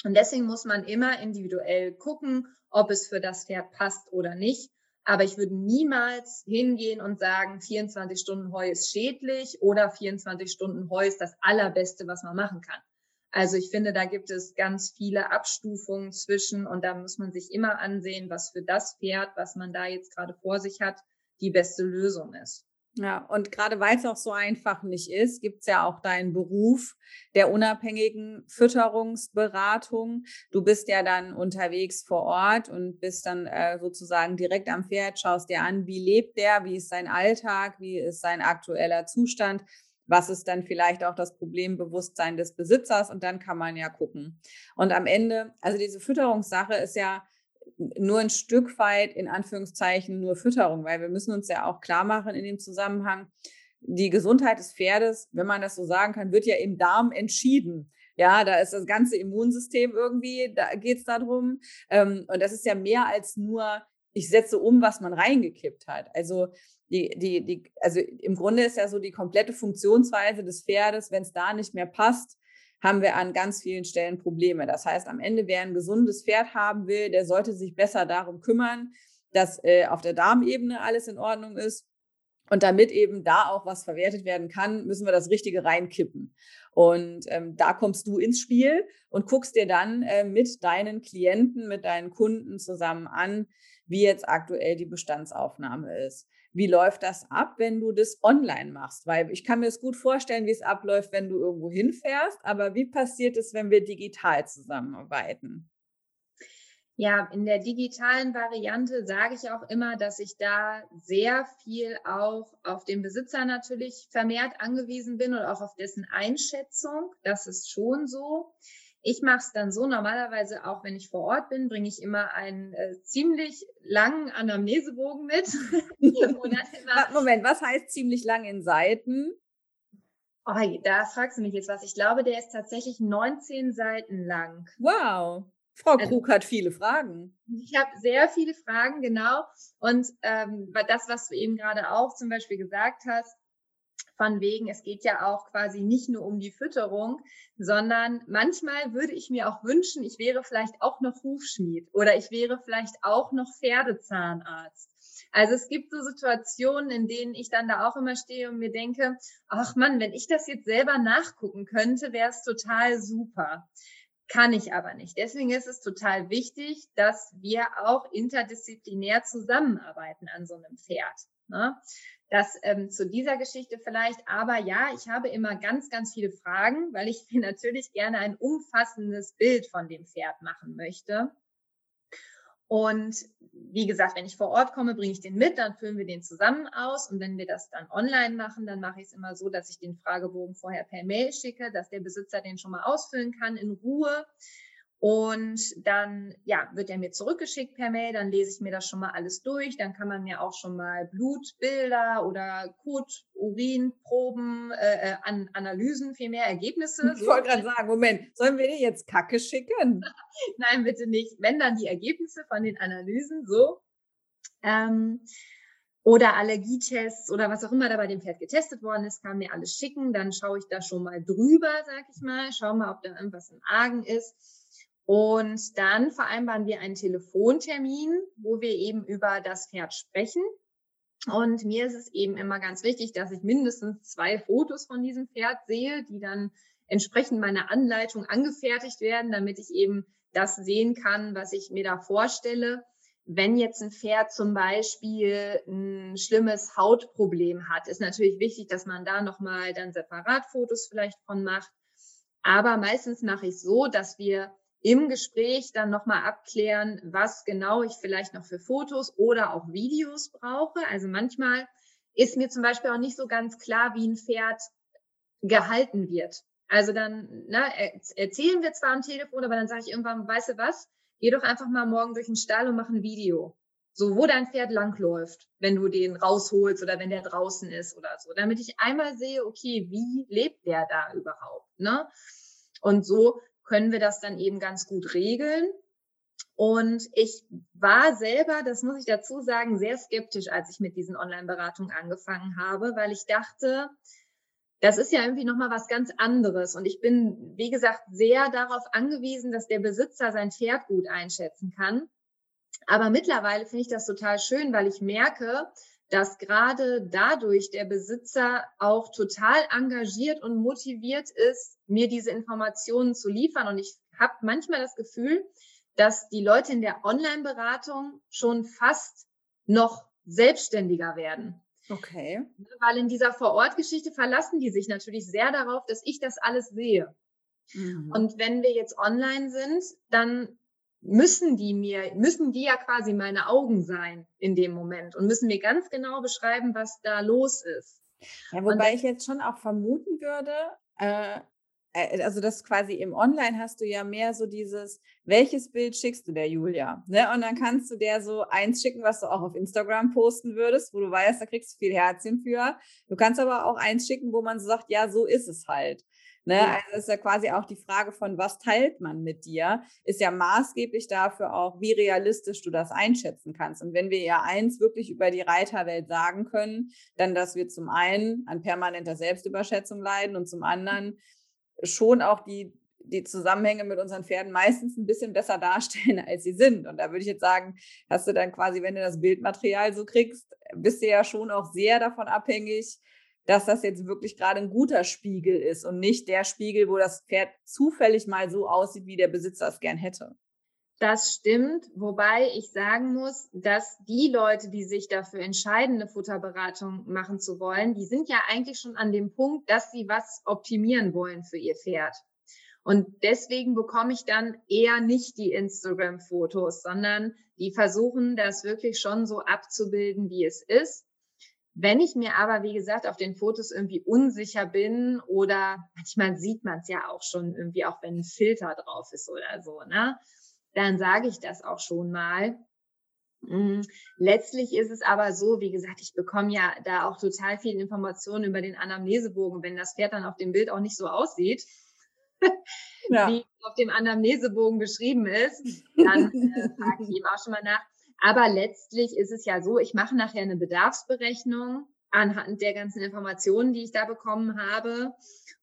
Und deswegen muss man immer individuell gucken, ob es für das Pferd passt oder nicht. Aber ich würde niemals hingehen und sagen, 24 Stunden Heu ist schädlich oder 24 Stunden Heu ist das Allerbeste, was man machen kann. Also ich finde, da gibt es ganz viele Abstufungen zwischen und da muss man sich immer ansehen, was für das Pferd, was man da jetzt gerade vor sich hat, die beste Lösung ist. Ja, und gerade weil es auch so einfach nicht ist, gibt es ja auch deinen Beruf der unabhängigen Fütterungsberatung. Du bist ja dann unterwegs vor Ort und bist dann äh, sozusagen direkt am Pferd, schaust dir an, wie lebt der, wie ist sein Alltag, wie ist sein aktueller Zustand, was ist dann vielleicht auch das Problembewusstsein des Besitzers und dann kann man ja gucken. Und am Ende, also diese Fütterungssache ist ja nur ein Stück weit in Anführungszeichen nur Fütterung, weil wir müssen uns ja auch klar machen in dem Zusammenhang, die Gesundheit des Pferdes, wenn man das so sagen kann, wird ja im Darm entschieden. Ja, da ist das ganze Immunsystem irgendwie, da geht es darum. Ähm, und das ist ja mehr als nur, ich setze um, was man reingekippt hat. Also die, die, die, also im Grunde ist ja so die komplette Funktionsweise des Pferdes, wenn es da nicht mehr passt, haben wir an ganz vielen Stellen Probleme. Das heißt, am Ende, wer ein gesundes Pferd haben will, der sollte sich besser darum kümmern, dass äh, auf der Darmebene alles in Ordnung ist. Und damit eben da auch was verwertet werden kann, müssen wir das Richtige reinkippen. Und ähm, da kommst du ins Spiel und guckst dir dann äh, mit deinen Klienten, mit deinen Kunden zusammen an, wie jetzt aktuell die Bestandsaufnahme ist. Wie läuft das ab, wenn du das online machst? Weil ich kann mir es gut vorstellen, wie es abläuft, wenn du irgendwo hinfährst. Aber wie passiert es, wenn wir digital zusammenarbeiten? Ja, in der digitalen Variante sage ich auch immer, dass ich da sehr viel auch auf den Besitzer natürlich vermehrt angewiesen bin und auch auf dessen Einschätzung. Das ist schon so. Ich mache es dann so, normalerweise auch wenn ich vor Ort bin, bringe ich immer einen äh, ziemlich langen Anamnesebogen mit. Moment, was heißt ziemlich lang in Seiten? Oh, da fragst du mich jetzt was. Ich glaube, der ist tatsächlich 19 Seiten lang. Wow. Frau also Krug also, hat viele Fragen. Ich habe sehr viele Fragen, genau. Und ähm, das, was du eben gerade auch zum Beispiel gesagt hast, von wegen, es geht ja auch quasi nicht nur um die Fütterung, sondern manchmal würde ich mir auch wünschen, ich wäre vielleicht auch noch Hufschmied oder ich wäre vielleicht auch noch Pferdezahnarzt. Also es gibt so Situationen, in denen ich dann da auch immer stehe und mir denke, ach Mann, wenn ich das jetzt selber nachgucken könnte, wäre es total super. Kann ich aber nicht. Deswegen ist es total wichtig, dass wir auch interdisziplinär zusammenarbeiten an so einem Pferd. Ne? Das ähm, zu dieser Geschichte vielleicht. Aber ja, ich habe immer ganz, ganz viele Fragen, weil ich mir natürlich gerne ein umfassendes Bild von dem Pferd machen möchte. Und wie gesagt, wenn ich vor Ort komme, bringe ich den mit, dann füllen wir den zusammen aus. Und wenn wir das dann online machen, dann mache ich es immer so, dass ich den Fragebogen vorher per Mail schicke, dass der Besitzer den schon mal ausfüllen kann in Ruhe. Und dann, ja, wird er mir zurückgeschickt per Mail, dann lese ich mir das schon mal alles durch. Dann kann man mir auch schon mal Blutbilder oder Kot, Urinproben, äh, äh, an Analysen, vielmehr Ergebnisse. Ich wollte gerade sagen, Moment, sollen wir dir jetzt Kacke schicken? Nein, bitte nicht. Wenn dann die Ergebnisse von den Analysen so. Ähm, oder Allergietests oder was auch immer da bei dem Pferd getestet worden ist, kann mir alles schicken. Dann schaue ich da schon mal drüber, sag ich mal, schau mal, ob da irgendwas im Argen ist Und dann vereinbaren wir einen Telefontermin, wo wir eben über das Pferd sprechen. Und mir ist es eben immer ganz wichtig, dass ich mindestens zwei Fotos von diesem Pferd sehe, die dann entsprechend meiner Anleitung angefertigt werden, damit ich eben das sehen kann, was ich mir da vorstelle. Wenn jetzt ein Pferd zum Beispiel ein schlimmes Hautproblem hat, ist natürlich wichtig, dass man da nochmal dann separat Fotos vielleicht von macht. Aber meistens mache ich so, dass wir im Gespräch dann nochmal abklären, was genau ich vielleicht noch für Fotos oder auch Videos brauche. Also manchmal ist mir zum Beispiel auch nicht so ganz klar, wie ein Pferd gehalten wird. Also dann na, erzählen wir zwar am Telefon, aber dann sage ich irgendwann, weißt du was, geh doch einfach mal morgen durch den Stall und mach ein Video. So, wo dein Pferd langläuft, wenn du den rausholst oder wenn der draußen ist oder so, damit ich einmal sehe, okay, wie lebt der da überhaupt, ne? Und so können wir das dann eben ganz gut regeln. Und ich war selber, das muss ich dazu sagen, sehr skeptisch, als ich mit diesen Online-Beratungen angefangen habe, weil ich dachte, das ist ja irgendwie nochmal was ganz anderes. Und ich bin, wie gesagt, sehr darauf angewiesen, dass der Besitzer sein Pferd gut einschätzen kann. Aber mittlerweile finde ich das total schön, weil ich merke, dass gerade dadurch der Besitzer auch total engagiert und motiviert ist, mir diese Informationen zu liefern. Und ich habe manchmal das Gefühl, dass die Leute in der Online-Beratung schon fast noch selbstständiger werden. Okay. Weil in dieser Vorortgeschichte verlassen die sich natürlich sehr darauf, dass ich das alles sehe. Mhm. Und wenn wir jetzt online sind, dann müssen die mir, müssen die ja quasi meine Augen sein in dem Moment und müssen mir ganz genau beschreiben, was da los ist. Ja, wobei ich jetzt schon auch vermuten würde, äh, also das quasi im Online hast du ja mehr so dieses, welches Bild schickst du der Julia? Ne? Und dann kannst du der so eins schicken, was du auch auf Instagram posten würdest, wo du weißt, da kriegst du viel Herzchen für. Du kannst aber auch eins schicken, wo man so sagt, ja, so ist es halt. Ne? Ja. Also ist ja quasi auch die Frage von, was teilt man mit dir, ist ja maßgeblich dafür auch, wie realistisch du das einschätzen kannst. Und wenn wir ja eins wirklich über die Reiterwelt sagen können, dann, dass wir zum einen an permanenter Selbstüberschätzung leiden und zum anderen schon auch die, die Zusammenhänge mit unseren Pferden meistens ein bisschen besser darstellen, als sie sind. Und da würde ich jetzt sagen, hast du dann quasi, wenn du das Bildmaterial so kriegst, bist du ja schon auch sehr davon abhängig, dass das jetzt wirklich gerade ein guter Spiegel ist und nicht der Spiegel, wo das Pferd zufällig mal so aussieht, wie der Besitzer es gern hätte. Das stimmt, wobei ich sagen muss, dass die Leute, die sich dafür entscheiden, eine Futterberatung machen zu wollen, die sind ja eigentlich schon an dem Punkt, dass sie was optimieren wollen für ihr Pferd. Und deswegen bekomme ich dann eher nicht die Instagram-Fotos, sondern die versuchen das wirklich schon so abzubilden, wie es ist. Wenn ich mir aber, wie gesagt, auf den Fotos irgendwie unsicher bin oder manchmal sieht man es ja auch schon irgendwie, auch wenn ein Filter drauf ist oder so, ne? Dann sage ich das auch schon mal. Mm, letztlich ist es aber so, wie gesagt, ich bekomme ja da auch total viel Informationen über den Anamnesebogen. Wenn das Pferd dann auf dem Bild auch nicht so aussieht, ja. wie auf dem Anamnesebogen beschrieben ist, dann äh, frage ich eben auch schon mal nach. Aber letztlich ist es ja so, ich mache nachher eine Bedarfsberechnung anhand der ganzen Informationen, die ich da bekommen habe.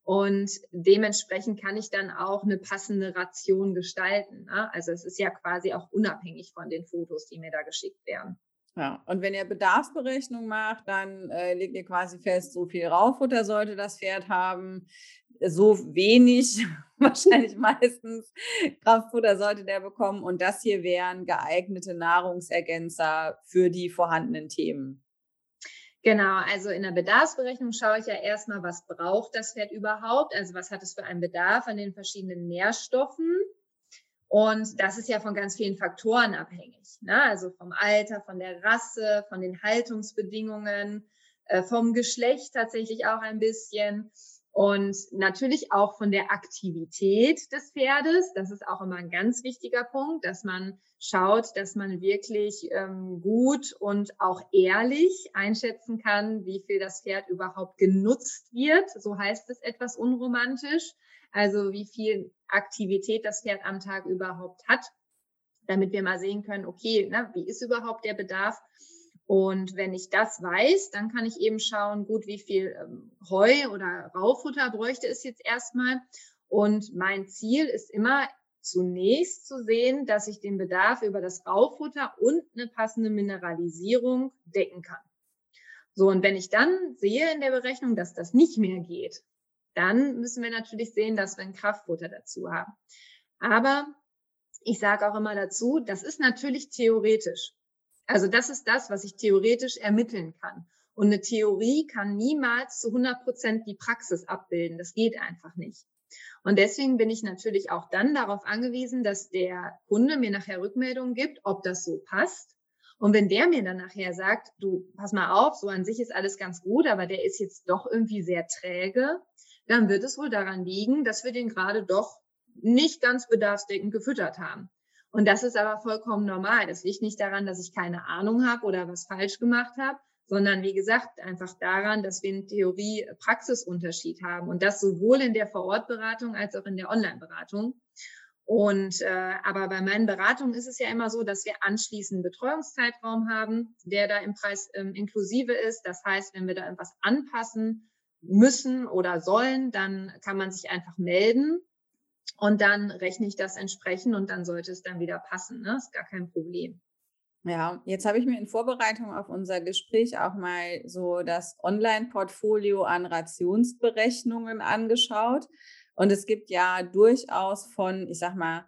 Und dementsprechend kann ich dann auch eine passende Ration gestalten. Ne? Also es ist ja quasi auch unabhängig von den Fotos, die mir da geschickt werden. Ja, und wenn ihr Bedarfsberechnung macht, dann äh, legt ihr quasi fest, so viel Rauffutter sollte das Pferd haben, so wenig, wahrscheinlich meistens Kraftfutter sollte der bekommen. Und das hier wären geeignete Nahrungsergänzer für die vorhandenen Themen. Genau, also in der Bedarfsberechnung schaue ich ja erstmal, was braucht das Pferd überhaupt? Also was hat es für einen Bedarf an den verschiedenen Nährstoffen? Und das ist ja von ganz vielen Faktoren abhängig. Ne? Also vom Alter, von der Rasse, von den Haltungsbedingungen, äh, vom Geschlecht tatsächlich auch ein bisschen. Und natürlich auch von der Aktivität des Pferdes. Das ist auch immer ein ganz wichtiger Punkt, dass man schaut, dass man wirklich ähm, gut und auch ehrlich einschätzen kann, wie viel das Pferd überhaupt genutzt wird. So heißt es etwas unromantisch. Also wie viel Aktivität das Pferd am Tag überhaupt hat, damit wir mal sehen können, okay, na, wie ist überhaupt der Bedarf? Und wenn ich das weiß, dann kann ich eben schauen, gut, wie viel ähm, Heu oder Raufutter bräuchte es jetzt erstmal. Und mein Ziel ist immer, zunächst zu sehen, dass ich den Bedarf über das Raufutter und eine passende Mineralisierung decken kann. So, und wenn ich dann sehe in der Berechnung, dass das nicht mehr geht, dann müssen wir natürlich sehen, dass wir ein Kraftfutter dazu haben. Aber ich sage auch immer dazu, das ist natürlich theoretisch. Also das ist das, was ich theoretisch ermitteln kann. Und eine Theorie kann niemals zu 100 Prozent die Praxis abbilden. Das geht einfach nicht. Und deswegen bin ich natürlich auch dann darauf angewiesen, dass der Kunde mir nachher Rückmeldungen gibt, ob das so passt. Und wenn der mir dann nachher sagt, du, pass mal auf, so an sich ist alles ganz gut, aber der ist jetzt doch irgendwie sehr träge, dann wird es wohl daran liegen, dass wir den gerade doch nicht ganz bedarfsdeckend gefüttert haben. Und das ist aber vollkommen normal. Das liegt nicht daran, dass ich keine Ahnung habe oder was falsch gemacht habe, sondern wie gesagt einfach daran, dass wir einen Theorie-Praxisunterschied haben und das sowohl in der Vorortberatung als auch in der Online-Beratung. Und äh, aber bei meinen Beratungen ist es ja immer so, dass wir anschließend einen Betreuungszeitraum haben, der da im Preis ähm, inklusive ist. Das heißt, wenn wir da irgendwas anpassen müssen oder sollen, dann kann man sich einfach melden und dann rechne ich das entsprechend und dann sollte es dann wieder passen. Ne? Ist gar kein Problem. Ja, jetzt habe ich mir in Vorbereitung auf unser Gespräch auch mal so das Online-Portfolio an Rationsberechnungen angeschaut. Und es gibt ja durchaus von, ich sag mal,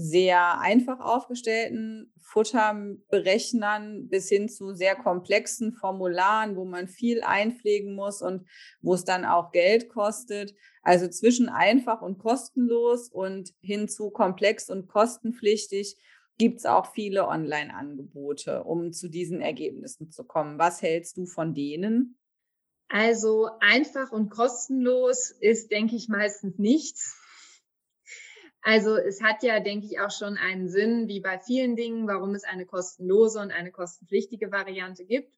sehr einfach aufgestellten Futterberechnern bis hin zu sehr komplexen Formularen, wo man viel einpflegen muss und wo es dann auch Geld kostet. Also zwischen einfach und kostenlos und hin zu komplex und kostenpflichtig gibt es auch viele Online-Angebote, um zu diesen Ergebnissen zu kommen. Was hältst du von denen? Also einfach und kostenlos ist, denke ich, meistens nichts. Also es hat ja, denke ich, auch schon einen Sinn, wie bei vielen Dingen, warum es eine kostenlose und eine kostenpflichtige Variante gibt.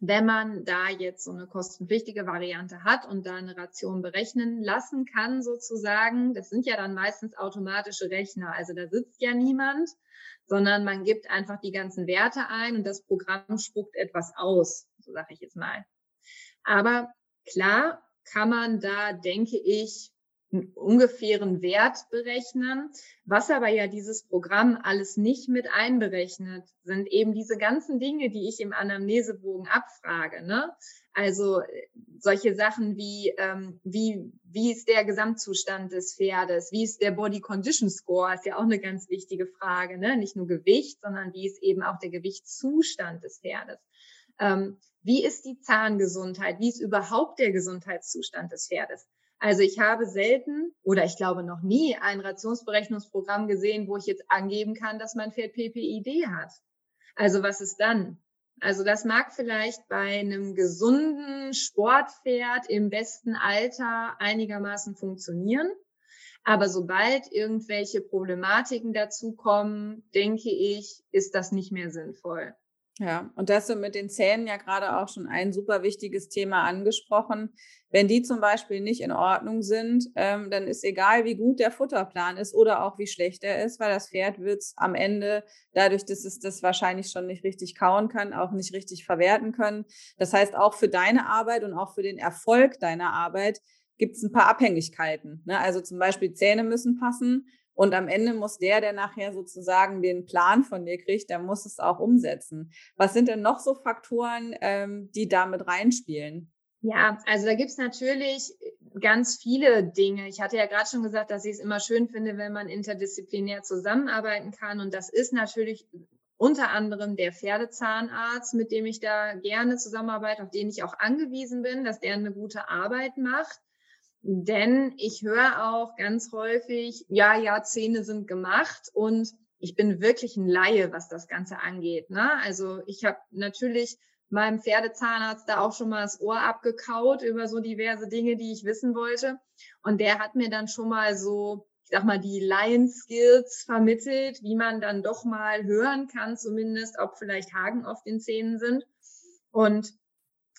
Wenn man da jetzt so eine kostenpflichtige Variante hat und da eine Ration berechnen lassen kann, sozusagen, das sind ja dann meistens automatische Rechner. Also da sitzt ja niemand, sondern man gibt einfach die ganzen Werte ein und das Programm spuckt etwas aus, so sage ich jetzt mal. Aber klar kann man da, denke ich, einen ungefähren Wert berechnen. Was aber ja dieses Programm alles nicht mit einberechnet, sind eben diese ganzen Dinge, die ich im Anamnesebogen abfrage. Ne? Also solche Sachen wie, ähm, wie, wie ist der Gesamtzustand des Pferdes? Wie ist der Body Condition Score? Ist ja auch eine ganz wichtige Frage. Ne? Nicht nur Gewicht, sondern wie ist eben auch der Gewichtszustand des Pferdes? Ähm, wie ist die Zahngesundheit? Wie ist überhaupt der Gesundheitszustand des Pferdes? Also ich habe selten oder ich glaube noch nie ein Rationsberechnungsprogramm gesehen, wo ich jetzt angeben kann, dass mein Pferd PPID hat. Also was ist dann? Also das mag vielleicht bei einem gesunden Sportpferd im besten Alter einigermaßen funktionieren. Aber sobald irgendwelche Problematiken dazukommen, denke ich, ist das nicht mehr sinnvoll. Ja, und das du mit den Zähnen ja gerade auch schon ein super wichtiges Thema angesprochen. Wenn die zum Beispiel nicht in Ordnung sind, ähm, dann ist egal, wie gut der Futterplan ist oder auch wie schlecht er ist, weil das Pferd wird es am Ende, dadurch, dass es das wahrscheinlich schon nicht richtig kauen kann, auch nicht richtig verwerten können. Das heißt, auch für deine Arbeit und auch für den Erfolg deiner Arbeit gibt es ein paar Abhängigkeiten. Ne? Also zum Beispiel Zähne müssen passen, und am Ende muss der, der nachher sozusagen den Plan von dir kriegt, der muss es auch umsetzen. Was sind denn noch so Faktoren, ähm, die damit reinspielen? Ja, also da gibt's natürlich ganz viele Dinge. Ich hatte ja gerade schon gesagt, dass ich es immer schön finde, wenn man interdisziplinär zusammenarbeiten kann. Und das ist natürlich unter anderem der Pferdezahnarzt, mit dem ich da gerne zusammenarbeite, auf den ich auch angewiesen bin, dass der eine gute Arbeit macht. Denn ich höre auch ganz häufig, ja, ja, Zähne sind gemacht und ich bin wirklich ein Laie, was das Ganze angeht. Ne? Also ich habe natürlich meinem Pferdezahnarzt da auch schon mal das Ohr abgekaut über so diverse Dinge, die ich wissen wollte. Und der hat mir dann schon mal so, ich sag mal, die Lion-Skills vermittelt, wie man dann doch mal hören kann, zumindest, ob vielleicht Haken auf den Zähnen sind. Und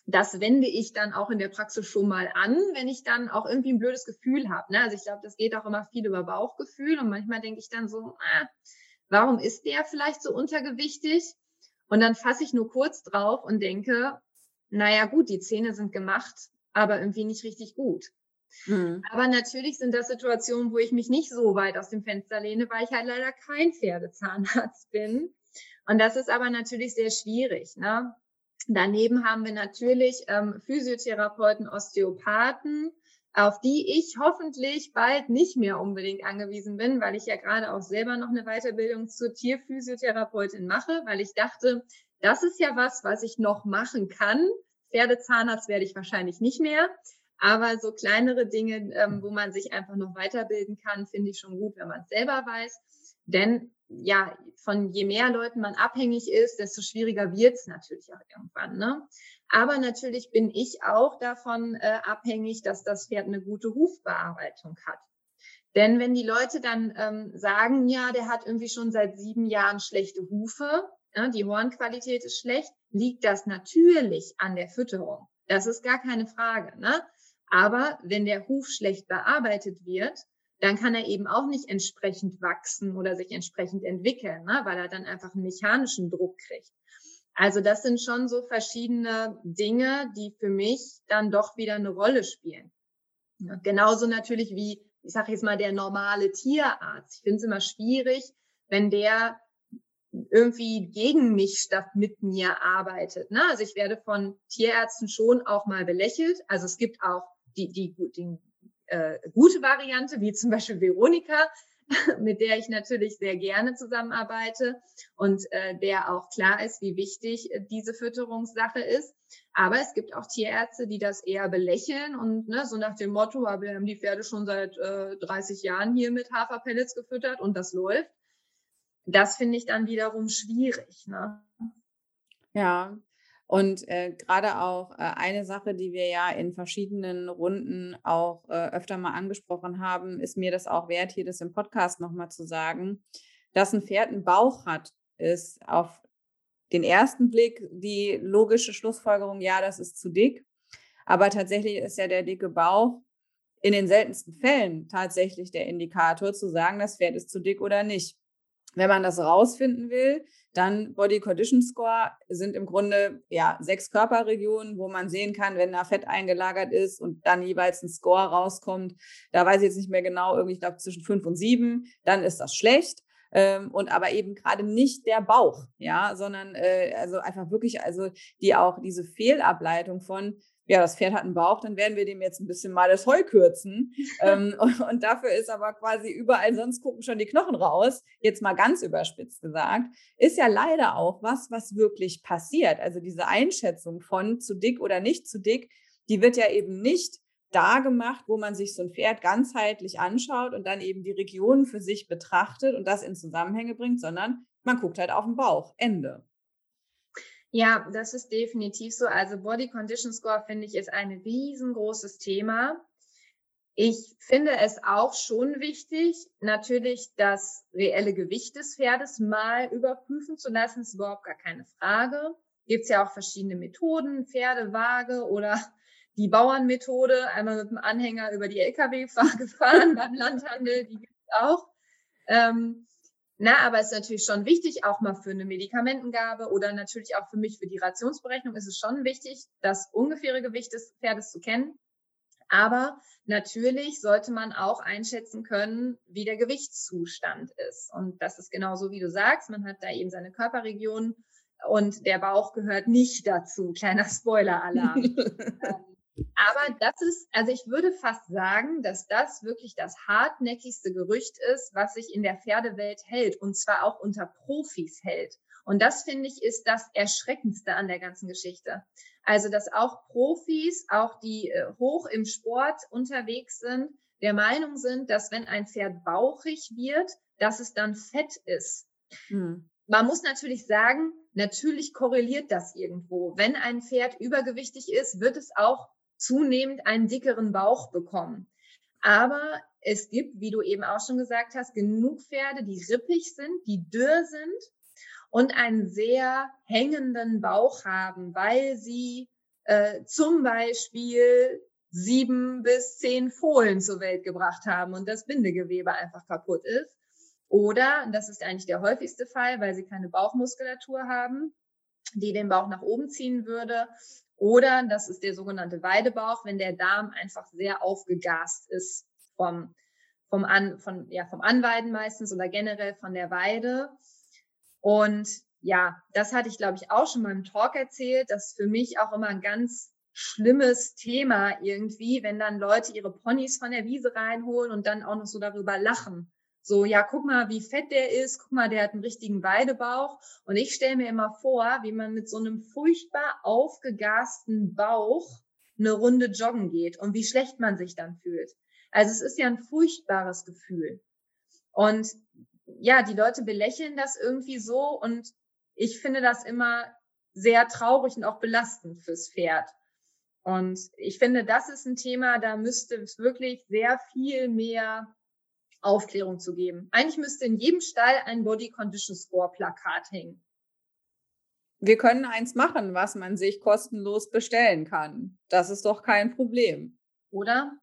das wende ich dann auch in der Praxis schon mal an, wenn ich dann auch irgendwie ein blödes Gefühl habe. Ne? Also ich glaube, das geht auch immer viel über Bauchgefühl und manchmal denke ich dann so, ah, warum ist der vielleicht so untergewichtig? Und dann fasse ich nur kurz drauf und denke, naja gut, die Zähne sind gemacht, aber irgendwie nicht richtig gut. Mhm. Aber natürlich sind das Situationen, wo ich mich nicht so weit aus dem Fenster lehne, weil ich halt leider kein Pferdezahnarzt bin. Und das ist aber natürlich sehr schwierig. Ne? Daneben haben wir natürlich ähm, Physiotherapeuten, Osteopathen, auf die ich hoffentlich bald nicht mehr unbedingt angewiesen bin, weil ich ja gerade auch selber noch eine Weiterbildung zur Tierphysiotherapeutin mache, weil ich dachte, das ist ja was, was ich noch machen kann. Pferdezahnarzt werde ich wahrscheinlich nicht mehr. Aber so kleinere Dinge, ähm, wo man sich einfach noch weiterbilden kann, finde ich schon gut, wenn man es selber weiß. Denn ja, von je mehr Leuten man abhängig ist, desto schwieriger wird es natürlich auch irgendwann. Ne? Aber natürlich bin ich auch davon äh, abhängig, dass das Pferd eine gute Hufbearbeitung hat. Denn wenn die Leute dann ähm, sagen, ja, der hat irgendwie schon seit sieben Jahren schlechte Hufe, ja, die Hornqualität ist schlecht, liegt das natürlich an der Fütterung. Das ist gar keine Frage. Ne? Aber wenn der Huf schlecht bearbeitet wird, dann kann er eben auch nicht entsprechend wachsen oder sich entsprechend entwickeln, ne? weil er dann einfach einen mechanischen Druck kriegt. Also das sind schon so verschiedene Dinge, die für mich dann doch wieder eine Rolle spielen. Ja, genauso natürlich wie, ich sage jetzt mal, der normale Tierarzt. Ich finde es immer schwierig, wenn der irgendwie gegen mich statt mit mir arbeitet. Ne? Also ich werde von Tierärzten schon auch mal belächelt. Also es gibt auch die, die, die äh, gute Variante, wie zum Beispiel Veronika, mit der ich natürlich sehr gerne zusammenarbeite und äh, der auch klar ist, wie wichtig äh, diese Fütterungssache ist. Aber es gibt auch Tierärzte, die das eher belächeln und ne, so nach dem Motto, aber wir haben die Pferde schon seit äh, 30 Jahren hier mit Haferpellets gefüttert und das läuft. Das finde ich dann wiederum schwierig. Ne? Ja, und äh, gerade auch äh, eine Sache, die wir ja in verschiedenen Runden auch äh, öfter mal angesprochen haben, ist mir das auch wert, hier das im Podcast nochmal zu sagen, dass ein Pferd einen Bauch hat, ist auf den ersten Blick die logische Schlussfolgerung, ja, das ist zu dick. Aber tatsächlich ist ja der dicke Bauch in den seltensten Fällen tatsächlich der Indikator zu sagen, das Pferd ist zu dick oder nicht. Wenn man das rausfinden will, dann Body Condition Score sind im Grunde ja sechs Körperregionen, wo man sehen kann, wenn da Fett eingelagert ist und dann jeweils ein Score rauskommt. Da weiß ich jetzt nicht mehr genau, irgendwie, ich glaube zwischen fünf und sieben, dann ist das schlecht. Ähm, und aber eben gerade nicht der Bauch, ja, sondern äh, also einfach wirklich, also die auch diese Fehlableitung von, ja, das Pferd hat einen Bauch, dann werden wir dem jetzt ein bisschen mal das Heu kürzen. ähm, und, und, dafür ist aber quasi überall sonst gucken schon die Knochen raus. Jetzt mal ganz überspitzt gesagt, ist ja leider auch was, was wirklich passiert. Also diese Einschätzung von zu dick oder nicht zu dick, die wird ja eben nicht da gemacht, wo man sich so ein Pferd ganzheitlich anschaut und dann eben die Regionen für sich betrachtet und das in Zusammenhänge bringt, sondern man guckt halt auf den Bauch. Ende. Ja, das ist definitiv so. Also Body Condition Score finde ich ist ein riesengroßes Thema. Ich finde es auch schon wichtig, natürlich das reelle Gewicht des Pferdes mal überprüfen zu lassen, ist überhaupt gar keine Frage. Gibt es ja auch verschiedene Methoden, Pferdewaage oder die Bauernmethode, einmal mit dem Anhänger über die Lkw gefahren beim Landhandel, die gibt es auch. Ähm, na, aber es ist natürlich schon wichtig, auch mal für eine Medikamentengabe oder natürlich auch für mich für die Rationsberechnung ist es schon wichtig, das ungefähre Gewicht des Pferdes zu kennen. Aber natürlich sollte man auch einschätzen können, wie der Gewichtszustand ist. Und das ist genauso, wie du sagst. Man hat da eben seine Körperregionen und der Bauch gehört nicht dazu. Kleiner Spoiler-Alarm. Aber das ist, also ich würde fast sagen, dass das wirklich das hartnäckigste Gerücht ist, was sich in der Pferdewelt hält und zwar auch unter Profis hält. Und das finde ich ist das Erschreckendste an der ganzen Geschichte. Also, dass auch Profis, auch die äh, hoch im Sport unterwegs sind, der Meinung sind, dass wenn ein Pferd bauchig wird, dass es dann fett ist. Hm. Man muss natürlich sagen, natürlich korreliert das irgendwo. Wenn ein Pferd übergewichtig ist, wird es auch zunehmend einen dickeren Bauch bekommen. Aber es gibt, wie du eben auch schon gesagt hast, genug Pferde, die rippig sind, die dürr sind und einen sehr hängenden Bauch haben, weil sie äh, zum Beispiel sieben bis zehn Fohlen zur Welt gebracht haben und das Bindegewebe einfach kaputt ist. Oder, das ist eigentlich der häufigste Fall, weil sie keine Bauchmuskulatur haben, die den Bauch nach oben ziehen würde Oder das ist der sogenannte Weidebauch, wenn der Darm einfach sehr aufgegast ist vom, vom, An, von, ja, vom Anweiden meistens oder generell von der Weide. Und ja, das hatte ich, glaube ich, auch schon mal im Talk erzählt. Das ist für mich auch immer ein ganz schlimmes Thema irgendwie, wenn dann Leute ihre Ponys von der Wiese reinholen und dann auch noch so darüber lachen. So, ja, guck mal, wie fett der ist, guck mal, der hat einen richtigen Weidebauch. Und ich stelle mir immer vor, wie man mit so einem furchtbar aufgegasten Bauch eine Runde joggen geht und wie schlecht man sich dann fühlt. Also es ist ja ein furchtbares Gefühl. Und ja, die Leute belächeln das irgendwie so und ich finde das immer sehr traurig und auch belastend fürs Pferd. Und ich finde, das ist ein Thema, da müsste es wirklich sehr viel mehr Aufklärung zu geben. Eigentlich müsste in jedem Stall ein Body Condition Score Plakat hängen. Wir können eins machen, was man sich kostenlos bestellen kann. Das ist doch kein Problem. Oder?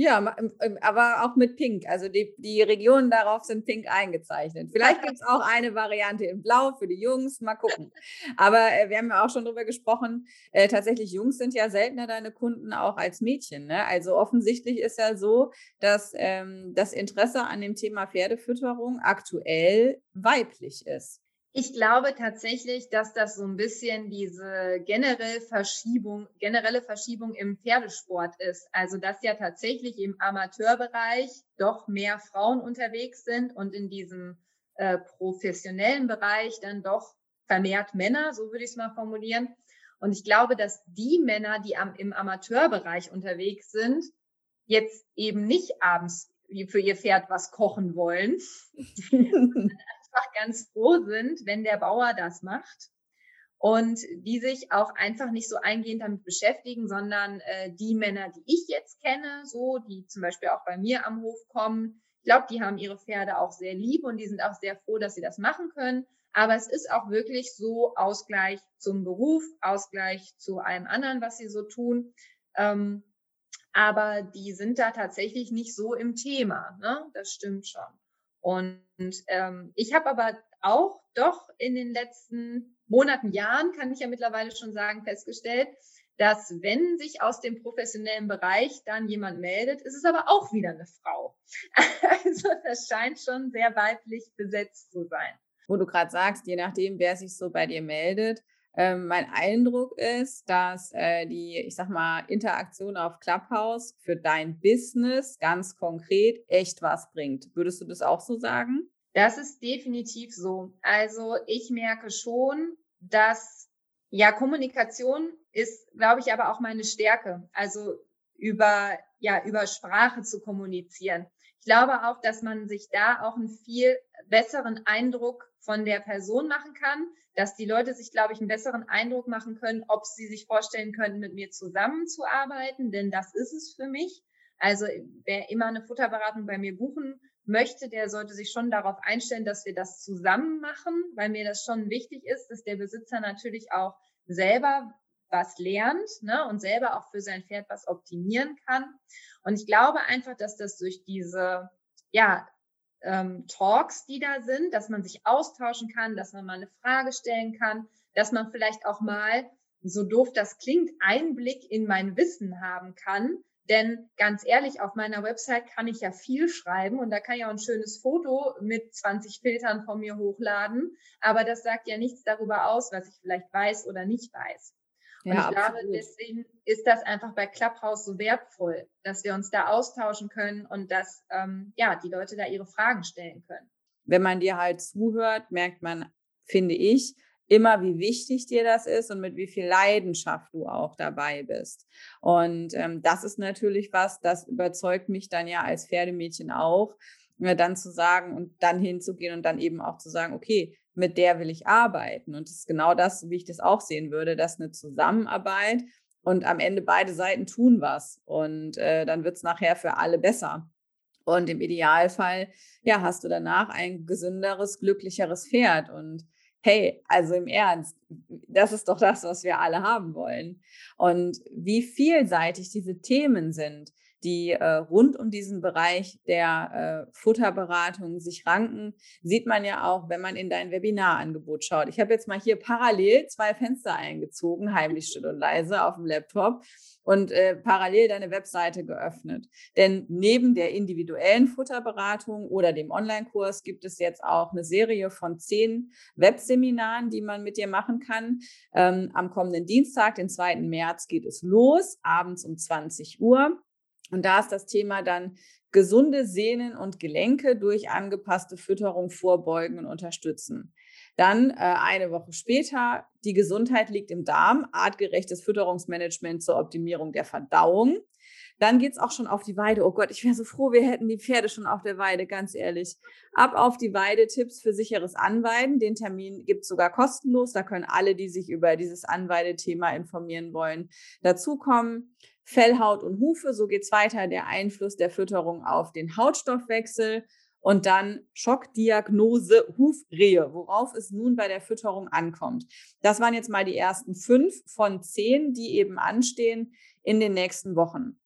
Ja, ähm, ähm, aber auch mit Pink. Also die, die Regionen darauf sind pink eingezeichnet. Vielleicht gibt es auch eine Variante in Blau für die Jungs. Mal gucken. Aber äh, wir haben ja auch schon darüber gesprochen. Äh, tatsächlich, Jungs sind ja seltener deine Kunden auch als Mädchen. Ne? Also offensichtlich ist ja so, dass ähm, das Interesse an dem Thema Pferdefütterung aktuell weiblich ist. Ich glaube tatsächlich, dass das so ein bisschen diese generelle Verschiebung, generelle Verschiebung im Pferdesport ist. Also, dass ja tatsächlich im Amateurbereich doch mehr Frauen unterwegs sind und in diesem äh, professionellen Bereich dann doch vermehrt Männer, so würde ich es mal formulieren. Und ich glaube, dass die Männer, die am, im Amateurbereich unterwegs sind, jetzt eben nicht abends für ihr Pferd was kochen wollen, einfach ganz froh sind, wenn der Bauer das macht und die sich auch einfach nicht so eingehend damit beschäftigen, sondern äh, die Männer, die ich jetzt kenne, so, die zum Beispiel auch bei mir am Hof kommen, ich glaube, die haben ihre Pferde auch sehr lieb und die sind auch sehr froh, dass sie das machen können. Aber es ist auch wirklich so Ausgleich zum Beruf, Ausgleich zu allem anderen, was sie so tun. Ähm, aber die sind da tatsächlich nicht so im Thema. Ne? Das stimmt schon. Und ähm, ich habe aber auch doch in den letzten Monaten, Jahren, kann ich ja mittlerweile schon sagen, festgestellt, dass wenn sich aus dem professionellen Bereich dann jemand meldet, ist es aber auch wieder eine Frau. Also das scheint schon sehr weiblich besetzt zu sein. Wo du gerade sagst, je nachdem, wer sich so bei dir meldet, ähm, mein Eindruck ist, dass äh, die, ich sag mal, Interaktion auf Clubhouse für dein Business ganz konkret echt was bringt. Würdest du das auch so sagen? Das ist definitiv so. Also ich merke schon, dass ja Kommunikation ist, glaube ich, aber auch meine Stärke. Also über ja über Sprache zu kommunizieren. Ich glaube auch, dass man sich da auch einen viel besseren Eindruck von der Person machen kann, dass die Leute sich, glaube ich, einen besseren Eindruck machen können, ob sie sich vorstellen können, mit mir zusammenzuarbeiten, denn das ist es für mich. Also wer immer eine Futterberatung bei mir buchen möchte, der sollte sich schon darauf einstellen, dass wir das zusammen machen, weil mir das schon wichtig ist, dass der Besitzer natürlich auch selber was lernt ne, und selber auch für sein Pferd was optimieren kann. Und ich glaube einfach, dass das durch diese ja, ähm, Talks, die da sind, dass man sich austauschen kann, dass man mal eine Frage stellen kann, dass man vielleicht auch mal, so doof das klingt, Einblick in mein Wissen haben kann. Denn ganz ehrlich, auf meiner Website kann ich ja viel schreiben und da kann ich auch ein schönes Foto mit 20 Filtern von mir hochladen. Aber das sagt ja nichts darüber aus, was ich vielleicht weiß oder nicht weiß. Und ja, ich glaube, deswegen ist das einfach bei Clubhouse so wertvoll, dass wir uns da austauschen können und dass ähm, ja die Leute da ihre Fragen stellen können. Wenn man dir halt zuhört, merkt man, finde ich, immer, wie wichtig dir das ist und mit wie viel Leidenschaft du auch dabei bist. Und ähm, das ist natürlich was, das überzeugt mich dann ja als Pferdemädchen auch, äh, dann zu sagen und dann hinzugehen und dann eben auch zu sagen, okay, mit der will ich arbeiten. Und das ist genau das, wie ich das auch sehen würde, dass eine Zusammenarbeit und am Ende beide Seiten tun was. Und äh, dann wird es nachher für alle besser. Und im Idealfall, ja, hast du danach ein gesünderes, glücklicheres Pferd. Und hey, also im Ernst, das ist doch das, was wir alle haben wollen. Und wie vielseitig diese Themen sind, die äh, rund um diesen Bereich der äh, Futterberatung sich ranken, sieht man ja auch, wenn man in dein Webinarangebot schaut. Ich habe jetzt mal hier parallel zwei Fenster eingezogen, heimlich still und leise auf dem Laptop und äh, parallel deine Webseite geöffnet. Denn neben der individuellen Futterberatung oder dem Online-Kurs gibt es jetzt auch eine Serie von zehn Webseminaren, die man mit dir machen kann. Ähm, am kommenden Dienstag, den 2. März, geht es los, abends um 20 Uhr. Und da ist das Thema dann gesunde Sehnen und Gelenke durch angepasste Fütterung vorbeugen und unterstützen. Dann äh, eine Woche später, die Gesundheit liegt im Darm, artgerechtes Fütterungsmanagement zur Optimierung der Verdauung. Dann geht es auch schon auf die Weide. Oh Gott, ich wäre so froh, wir hätten die Pferde schon auf der Weide, ganz ehrlich. Ab auf die Weide, Tipps für sicheres Anweiden. Den Termin gibt es sogar kostenlos. Da können alle, die sich über dieses Anweidethema informieren wollen, dazukommen. Fell, Haut und Hufe, so geht es weiter. Der Einfluss der Fütterung auf den Hautstoffwechsel und dann Schockdiagnose Hufrehe, worauf es nun bei der Fütterung ankommt. Das waren jetzt mal die ersten fünf von zehn, die eben anstehen in den nächsten Wochen.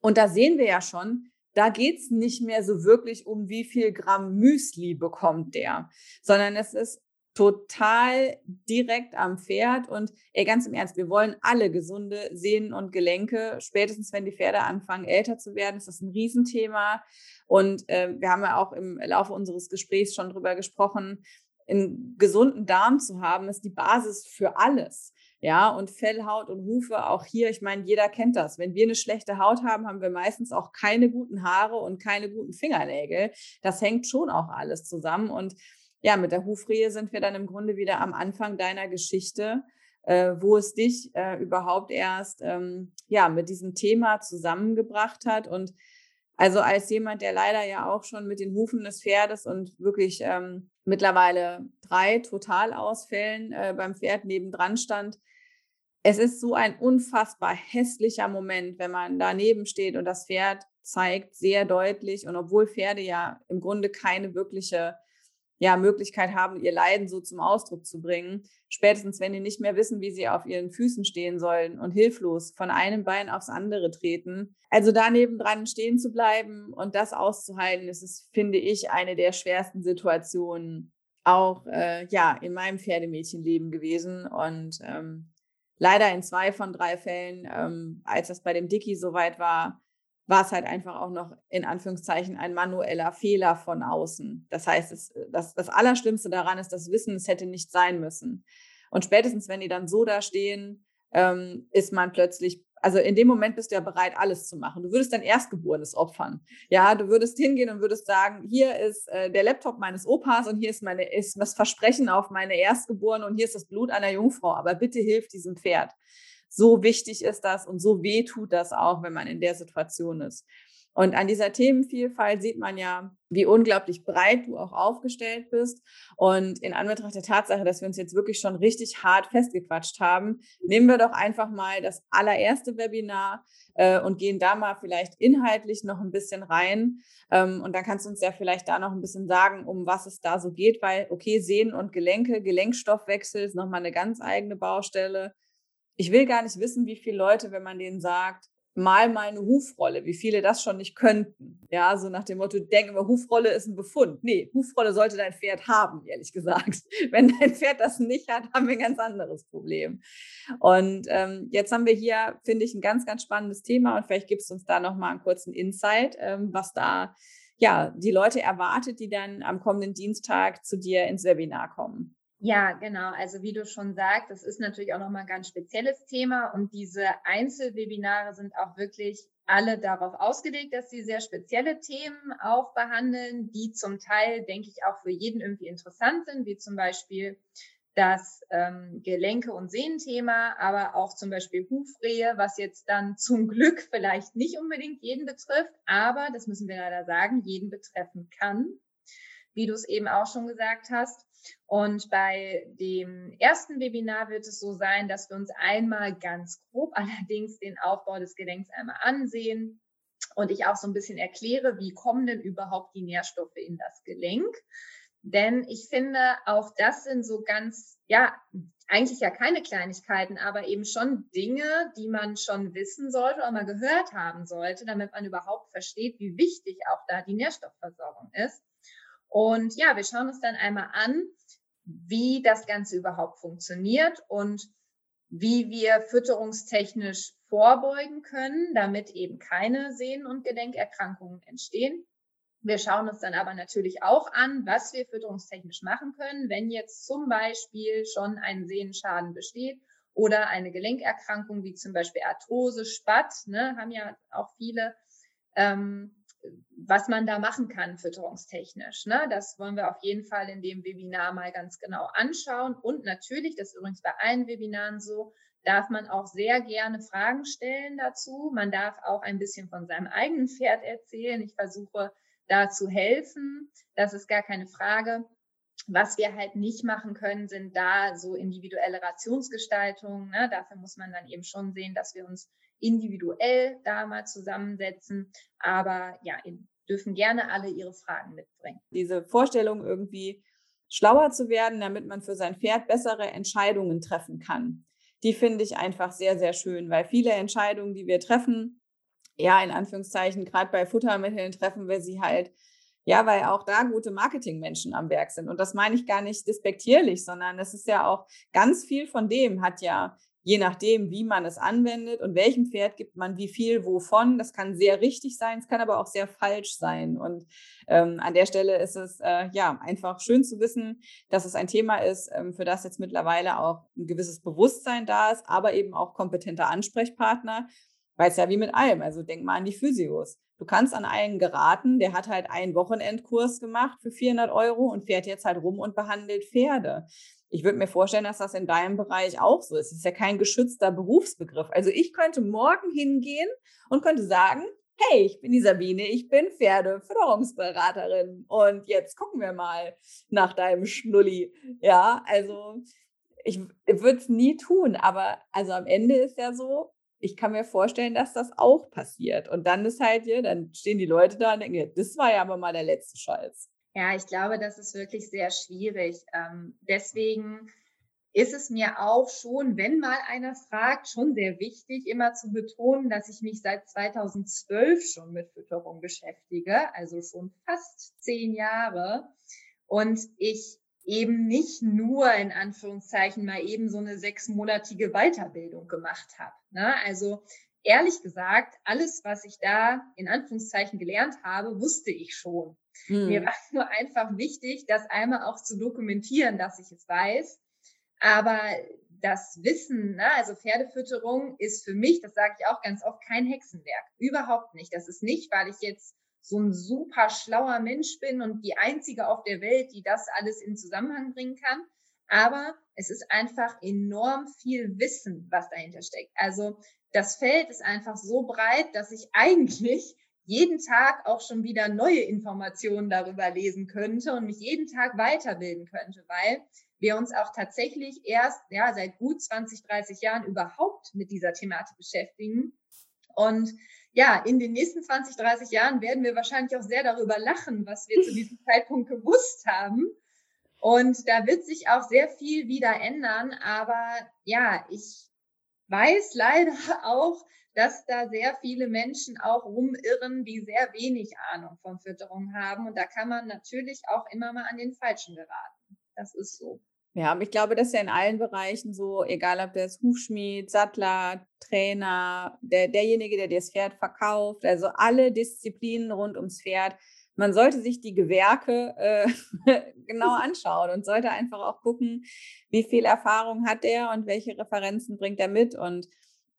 Und da sehen wir ja schon, da geht es nicht mehr so wirklich um, wie viel Gramm Müsli bekommt der, sondern es ist total direkt am Pferd. Und ey, ganz im Ernst, wir wollen alle gesunde Sehnen und Gelenke. Spätestens, wenn die Pferde anfangen, älter zu werden, ist das ein Riesenthema. Und äh, wir haben ja auch im Laufe unseres Gesprächs schon drüber gesprochen, einen gesunden Darm zu haben, ist die Basis für alles. Ja, und Fell, Haut und Hufe, auch hier, ich meine, jeder kennt das. Wenn wir eine schlechte Haut haben, haben wir meistens auch keine guten Haare und keine guten Fingernägel. Das hängt schon auch alles zusammen. Und ja, mit der Hufrehe sind wir dann im Grunde wieder am Anfang deiner Geschichte, äh, wo es dich äh, überhaupt erst ähm, ja mit diesem Thema zusammengebracht hat. Und also als jemand, der leider ja auch schon mit den Hufen des Pferdes und wirklich ähm, mittlerweile drei Totalausfällen äh, beim Pferd nebendran stand, es ist so ein unfassbar hässlicher Moment, wenn man daneben steht und das Pferd zeigt sehr deutlich und obwohl Pferde ja im Grunde keine wirkliche ja, Möglichkeit haben, ihr Leiden so zum Ausdruck zu bringen. Spätestens, wenn die nicht mehr wissen, wie sie auf ihren Füßen stehen sollen und hilflos von einem Bein aufs andere treten. Also da nebendran stehen zu bleiben und das auszuhalten, das ist, finde ich, eine der schwersten Situationen auch äh, ja, in meinem Pferdemädchenleben gewesen. Und ähm, leider in zwei von drei Fällen, ähm, als das bei dem Dicky soweit war, war es halt einfach auch noch in Anführungszeichen ein manueller Fehler von außen. Das heißt, es, das, das Allerschlimmste daran ist das Wissen, es hätte nicht sein müssen. Und spätestens, wenn die dann so da stehen, ähm, ist man plötzlich, also in dem Moment bist du ja bereit, alles zu machen. Du würdest dein Erstgeborenes opfern. Ja, du würdest hingehen und würdest sagen, hier ist äh, der Laptop meines Opas und hier ist, meine, ist das Versprechen auf meine Erstgeborene und hier ist das Blut einer Jungfrau. Aber bitte hilf diesem Pferd. So wichtig ist das und so weh tut das auch, wenn man in der Situation ist. Und an dieser Themenvielfalt sieht man ja, wie unglaublich breit du auch aufgestellt bist. Und in Anbetracht der Tatsache, dass wir uns jetzt wirklich schon richtig hart festgequatscht haben, nehmen wir doch einfach mal das allererste Webinar äh, und gehen da mal vielleicht inhaltlich noch ein bisschen rein. Ähm, und dann kannst du uns ja vielleicht da noch ein bisschen sagen, um was es da so geht, weil, okay, Sehnen und Gelenke, Gelenkstoffwechsel ist nochmal eine ganz eigene Baustelle ich will gar nicht wissen, wie viele Leute, wenn man denen sagt, mal mal eine Hufrolle, wie viele das schon nicht könnten. Ja, so nach dem Motto, denken wir, Hufrolle ist ein Befund. Nee, Hufrolle sollte dein Pferd haben, ehrlich gesagt. Wenn dein Pferd das nicht hat, haben wir ein ganz anderes Problem. Und ähm, jetzt haben wir hier, finde ich, ein ganz, ganz spannendes Thema und vielleicht gibst du uns da nochmal einen kurzen Insight, ähm, was da ja die Leute erwartet, die dann am kommenden Dienstag zu dir ins Webinar kommen. Ja, genau. Also wie du schon sagst, das ist natürlich auch nochmal ein ganz spezielles Thema und diese Einzelwebinare sind auch wirklich alle darauf ausgelegt, dass sie sehr spezielle Themen auch behandeln, die zum Teil, denke ich, auch für jeden irgendwie interessant sind, wie zum Beispiel das ähm, Gelenke- und Sehnenthema, aber auch zum Beispiel Hufrehe, was jetzt dann zum Glück vielleicht nicht unbedingt jeden betrifft, aber, das müssen wir leider sagen, jeden betreffen kann, wie du es eben auch schon gesagt hast. Und bei dem ersten Webinar wird es so sein, dass wir uns einmal ganz grob allerdings den Aufbau des Gelenks einmal ansehen und ich auch so ein bisschen erkläre, wie kommen denn überhaupt die Nährstoffe in das Gelenk. Denn ich finde, auch das sind so ganz, ja, eigentlich ja keine Kleinigkeiten, aber eben schon Dinge, die man schon wissen sollte oder mal gehört haben sollte, damit man überhaupt versteht, wie wichtig auch da die Nährstoffversorgung ist. Und ja, wir schauen uns dann einmal an, wie das Ganze überhaupt funktioniert und wie wir fütterungstechnisch vorbeugen können, damit eben keine Sehnen- und Gelenkerkrankungen entstehen. Wir schauen uns dann aber natürlich auch an, was wir fütterungstechnisch machen können, wenn jetzt zum Beispiel schon ein Sehnenschaden besteht oder eine Gelenkerkrankung wie zum Beispiel Arthrose, Spatt, ne, haben ja auch viele, ähm, was man da machen kann fütterungstechnisch. Ne? Das wollen wir auf jeden Fall in dem Webinar mal ganz genau anschauen. Und natürlich, das ist übrigens bei allen Webinaren so, darf man auch sehr gerne Fragen stellen dazu. Man darf auch ein bisschen von seinem eigenen Pferd erzählen. Ich versuche da zu helfen. Das ist gar keine Frage. Was wir halt nicht machen können, sind da so individuelle Rationsgestaltungen. Ne? Dafür muss man dann eben schon sehen, dass wir uns individuell da mal zusammensetzen. Aber ja, dürfen gerne alle ihre Fragen mitbringen. Diese Vorstellung irgendwie schlauer zu werden, damit man für sein Pferd bessere Entscheidungen treffen kann. Die finde ich einfach sehr, sehr schön, weil viele Entscheidungen, die wir treffen, ja, in Anführungszeichen, gerade bei Futtermitteln treffen wir sie halt, ja, weil auch da gute Marketingmenschen am Werk sind. Und das meine ich gar nicht despektierlich, sondern es ist ja auch ganz viel von dem hat ja je nachdem, wie man es anwendet und welchem Pferd gibt man wie viel wovon. Das kann sehr richtig sein, es kann aber auch sehr falsch sein. Und ähm, an der Stelle ist es äh, ja einfach schön zu wissen, dass es ein Thema ist, ähm, für das jetzt mittlerweile auch ein gewisses Bewusstsein da ist, aber eben auch kompetente Ansprechpartner. Weil es ja wie mit allem, also denk mal an die Physios. Du kannst an einen geraten, der hat halt einen Wochenendkurs gemacht für 400 Euro und fährt jetzt halt rum und behandelt Pferde. Ich würde mir vorstellen, dass das in deinem Bereich auch so ist. Es ist ja kein geschützter Berufsbegriff. Also ich könnte morgen hingehen und könnte sagen, hey, ich bin die Sabine, ich bin Pferdeförderungsberaterin und jetzt gucken wir mal nach deinem Schnulli. Ja, also ich würde es nie tun, aber also am Ende ist ja so, ich kann mir vorstellen, dass das auch passiert. Und dann ist halt hier, dann stehen die Leute da und denken, das war ja aber mal der letzte Scheiß. Ja, ich glaube, das ist wirklich sehr schwierig. Ähm, deswegen ist es mir auch schon, wenn mal einer fragt, schon sehr wichtig, immer zu betonen, dass ich mich seit 2012 schon mit Fütterung beschäftige, also schon fast zehn Jahre. Und ich eben nicht nur in Anführungszeichen mal eben so eine sechsmonatige Weiterbildung gemacht habe. Ne? Also ehrlich gesagt, alles, was ich da in Anführungszeichen gelernt habe, wusste ich schon. Hm. Mir war nur einfach wichtig, das einmal auch zu dokumentieren, dass ich es weiß. Aber das Wissen, ne, also Pferdefütterung ist für mich, das sage ich auch ganz oft, kein Hexenwerk. Überhaupt nicht. Das ist nicht, weil ich jetzt so ein super schlauer Mensch bin und die einzige auf der Welt, die das alles in Zusammenhang bringen kann. Aber es ist einfach enorm viel Wissen, was dahinter steckt. Also das Feld ist einfach so breit, dass ich eigentlich jeden Tag auch schon wieder neue Informationen darüber lesen könnte und mich jeden Tag weiterbilden könnte, weil wir uns auch tatsächlich erst ja seit gut 20, 30 Jahren überhaupt mit dieser Thematik beschäftigen. Und ja, in den nächsten 20, 30 Jahren werden wir wahrscheinlich auch sehr darüber lachen, was wir zu diesem Zeitpunkt gewusst haben. Und da wird sich auch sehr viel wieder ändern. Aber ja, ich weiß leider auch, dass da sehr viele Menschen auch rumirren, die sehr wenig Ahnung von Fütterung haben. Und da kann man natürlich auch immer mal an den Falschen geraten. Das ist so. Ja, aber ich glaube, das ist ja in allen Bereichen so, egal ob der ist Hufschmied, Sattler, Trainer, der, derjenige, der dir das Pferd verkauft, also alle Disziplinen rund ums Pferd. Man sollte sich die Gewerke äh, genau anschauen und sollte einfach auch gucken, wie viel Erfahrung hat er und welche Referenzen bringt er mit. Und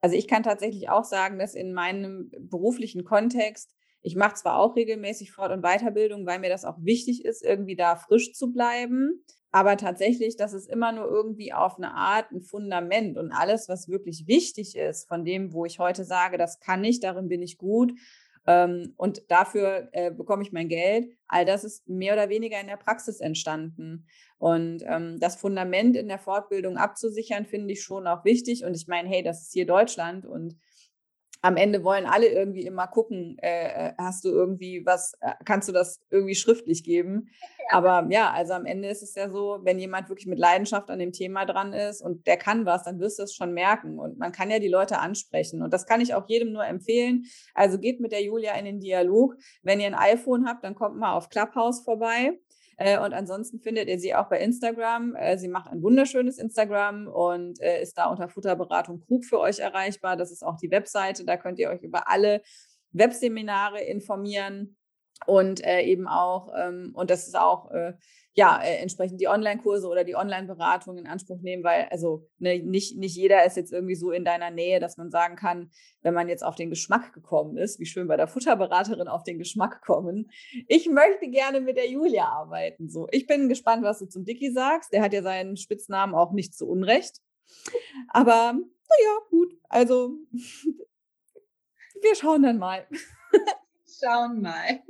also ich kann tatsächlich auch sagen, dass in meinem beruflichen Kontext, ich mache zwar auch regelmäßig Fort- und Weiterbildung, weil mir das auch wichtig ist, irgendwie da frisch zu bleiben. Aber tatsächlich, das ist immer nur irgendwie auf eine Art ein Fundament und alles, was wirklich wichtig ist, von dem, wo ich heute sage, das kann ich, darin bin ich gut ähm, und dafür äh, bekomme ich mein Geld, all das ist mehr oder weniger in der Praxis entstanden. Und ähm, das Fundament in der Fortbildung abzusichern, finde ich schon auch wichtig. Und ich meine, hey, das ist hier Deutschland und am Ende wollen alle irgendwie immer gucken, äh, äh hast du irgendwie was, äh, kannst du das irgendwie schriftlich geben? Ja. Aber ja, also am Ende ist es ja so, wenn jemand wirklich mit Leidenschaft an dem Thema dran ist und der kann was, dann wirst du es schon merken. Und man kann ja die Leute ansprechen. Und das kann ich auch jedem nur empfehlen. Also geht mit der Julia in den Dialog. Wenn ihr ein iPhone habt, dann kommt mal auf Clubhouse vorbei. Äh, und ansonsten findet ihr sie auch bei Instagram. Äh, sie macht ein wunderschönes Instagram und äh, ist da unter Futterberatung Krug für euch erreichbar. Das ist auch die Webseite. Da könnt ihr euch über alle Webseminare informieren und eben auch, ähm, und das ist auch ja, äh, entsprechend die Online-Kurse oder die Online-Beratung in Anspruch nehmen, weil also ne, nicht, nicht jeder ist jetzt irgendwie so in deiner Nähe, dass man sagen kann, wenn man jetzt auf den Geschmack gekommen ist, wie schön bei der Futterberaterin auf den Geschmack kommen. Ich möchte gerne mit der Julia arbeiten. So, ich bin gespannt, was du zum Dicky sagst. Der hat ja seinen Spitznamen auch nicht zu Unrecht. Aber naja, gut. Also wir schauen dann mal. Schauen mal.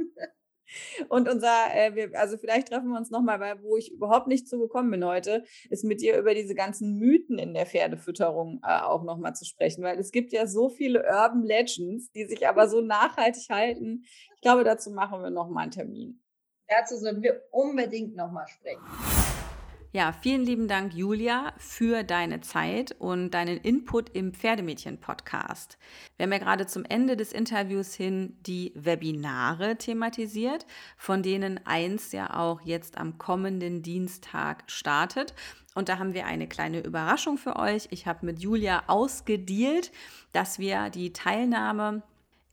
Und unser, äh, wir, also vielleicht treffen wir uns nochmal, weil wo ich überhaupt nicht zugekommen bin heute, ist mit dir über diese ganzen Mythen in der Pferdefütterung äh, auch nochmal zu sprechen, weil es gibt ja so viele Urban Legends, die sich aber so nachhaltig halten. Ich glaube, dazu machen wir nochmal einen Termin. Dazu sollten wir unbedingt nochmal sprechen. Ja, vielen lieben Dank, Julia, für deine Zeit und deinen Input im Pferdemädchen-Podcast. Wir haben ja gerade zum Ende des Interviews hin die Webinare thematisiert, von denen eins ja auch jetzt am kommenden Dienstag startet. Und da haben wir eine kleine Überraschung für euch. Ich habe mit Julia ausgedealt, dass wir die Teilnahme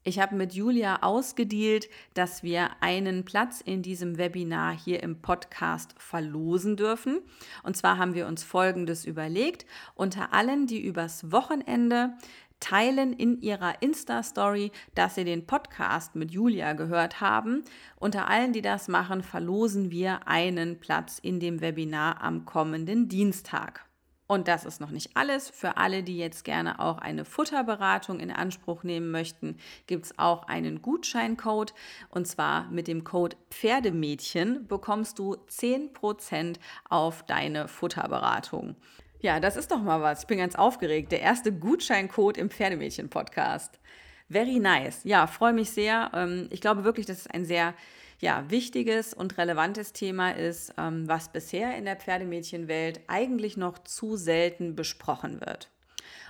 ich habe mit Julia ausgedealt, dass wir einen Platz in diesem Webinar hier im Podcast verlosen dürfen. Und zwar haben wir uns Folgendes überlegt. Unter allen, die übers Wochenende teilen in ihrer Insta-Story, dass sie den Podcast mit Julia gehört haben. Unter allen, die das machen, verlosen wir einen Platz in dem Webinar am kommenden Dienstag. Und das ist noch nicht alles. Für alle, die jetzt gerne auch eine Futterberatung in Anspruch nehmen möchten, gibt es auch einen Gutscheincode. Und zwar mit dem Code Pferdemädchen bekommst du 10% auf deine Futterberatung. Ja, das ist doch mal was. Ich bin ganz aufgeregt. Der erste Gutscheincode im Pferdemädchen-Podcast. Very nice. Ja, freue mich sehr. Ähm, ich glaube wirklich, das ist ein sehr ja, wichtiges und relevantes Thema ist, ähm, was bisher in der Pferdemädchenwelt eigentlich noch zu selten besprochen wird.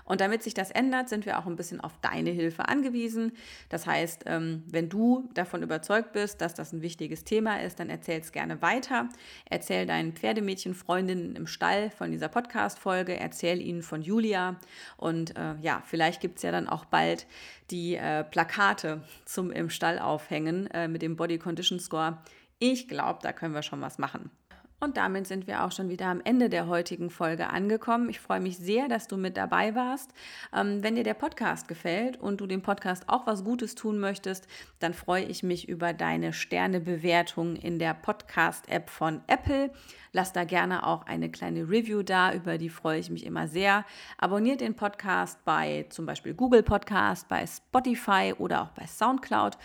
Und damit sich das ändert, sind wir auch ein bisschen auf deine Hilfe angewiesen. Das heißt, ähm, wenn du davon überzeugt bist, dass das ein wichtiges Thema ist, dann erzähl es gerne weiter. Erzähl deinen Pferdemädchenfreundinnen im Stall von dieser Podcast-Folge, erzähl ihnen von Julia. Und äh, ja, vielleicht gibt es ja dann auch bald die äh, Plakate zum im Stall aufhängen äh, mit dem Body Condition Score. Ich glaube, da können wir schon was machen. Und damit sind wir auch schon wieder am Ende der heutigen Folge angekommen. Ich freue mich sehr, dass du mit dabei warst. Ähm, wenn dir der Podcast gefällt und du dem Podcast auch was Gutes tun möchtest, dann freue ich mich über deine Sternebewertung in der Podcast-App von Apple. Lass da gerne auch eine kleine Review da, über die freue ich mich immer sehr. Abonniert den Podcast bei zum Beispiel Google Podcast, bei Spotify oder auch bei SoundCloud.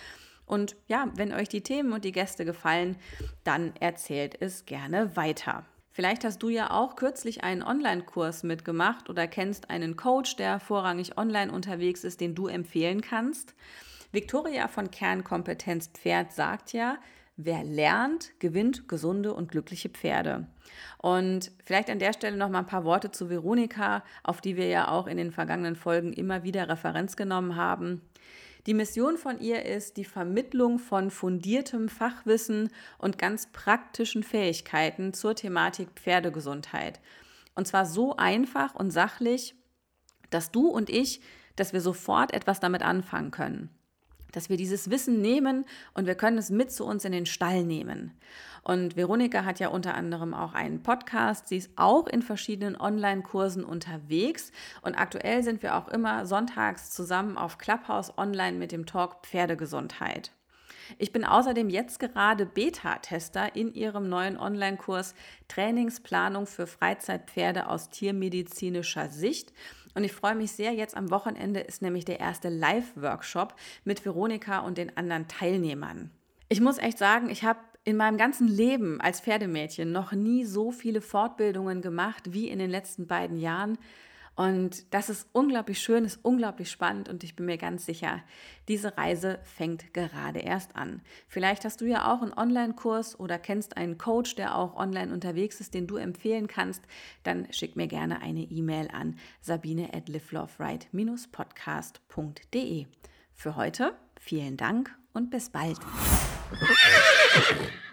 Und ja, wenn euch die Themen und die Gäste gefallen, dann erzählt es gerne weiter. Vielleicht hast du ja auch kürzlich einen Online-Kurs mitgemacht oder kennst einen Coach, der vorrangig online unterwegs ist, den du empfehlen kannst. Victoria von Kernkompetenz Pferd sagt ja, wer lernt, gewinnt gesunde und glückliche Pferde. Und vielleicht an der Stelle noch mal ein paar Worte zu Veronika, auf die wir ja auch in den vergangenen Folgen immer wieder Referenz genommen haben. Die Mission von ihr ist die Vermittlung von fundiertem Fachwissen und ganz praktischen Fähigkeiten zur Thematik Pferdegesundheit. Und zwar so einfach und sachlich, dass du und ich, dass wir sofort etwas damit anfangen können dass wir dieses Wissen nehmen und wir können es mit zu uns in den Stall nehmen. Und Veronika hat ja unter anderem auch einen Podcast. Sie ist auch in verschiedenen Online-Kursen unterwegs. Und aktuell sind wir auch immer sonntags zusammen auf Clubhouse online mit dem Talk Pferdegesundheit. Ich bin außerdem jetzt gerade Beta-Tester in ihrem neuen Online-Kurs Trainingsplanung für Freizeitpferde aus tiermedizinischer Sicht. Und ich freue mich sehr, jetzt am Wochenende ist nämlich der erste Live-Workshop mit Veronika und den anderen Teilnehmern. Ich muss echt sagen, ich habe in meinem ganzen Leben als Pferdemädchen noch nie so viele Fortbildungen gemacht wie in den letzten beiden Jahren. Und das ist unglaublich schön, ist unglaublich spannend und ich bin mir ganz sicher, diese Reise fängt gerade erst an. Vielleicht hast du ja auch einen Online-Kurs oder kennst einen Coach, der auch online unterwegs ist, den du empfehlen kannst. Dann schick mir gerne eine E-Mail an sabine at podcastde Für heute vielen Dank und bis bald.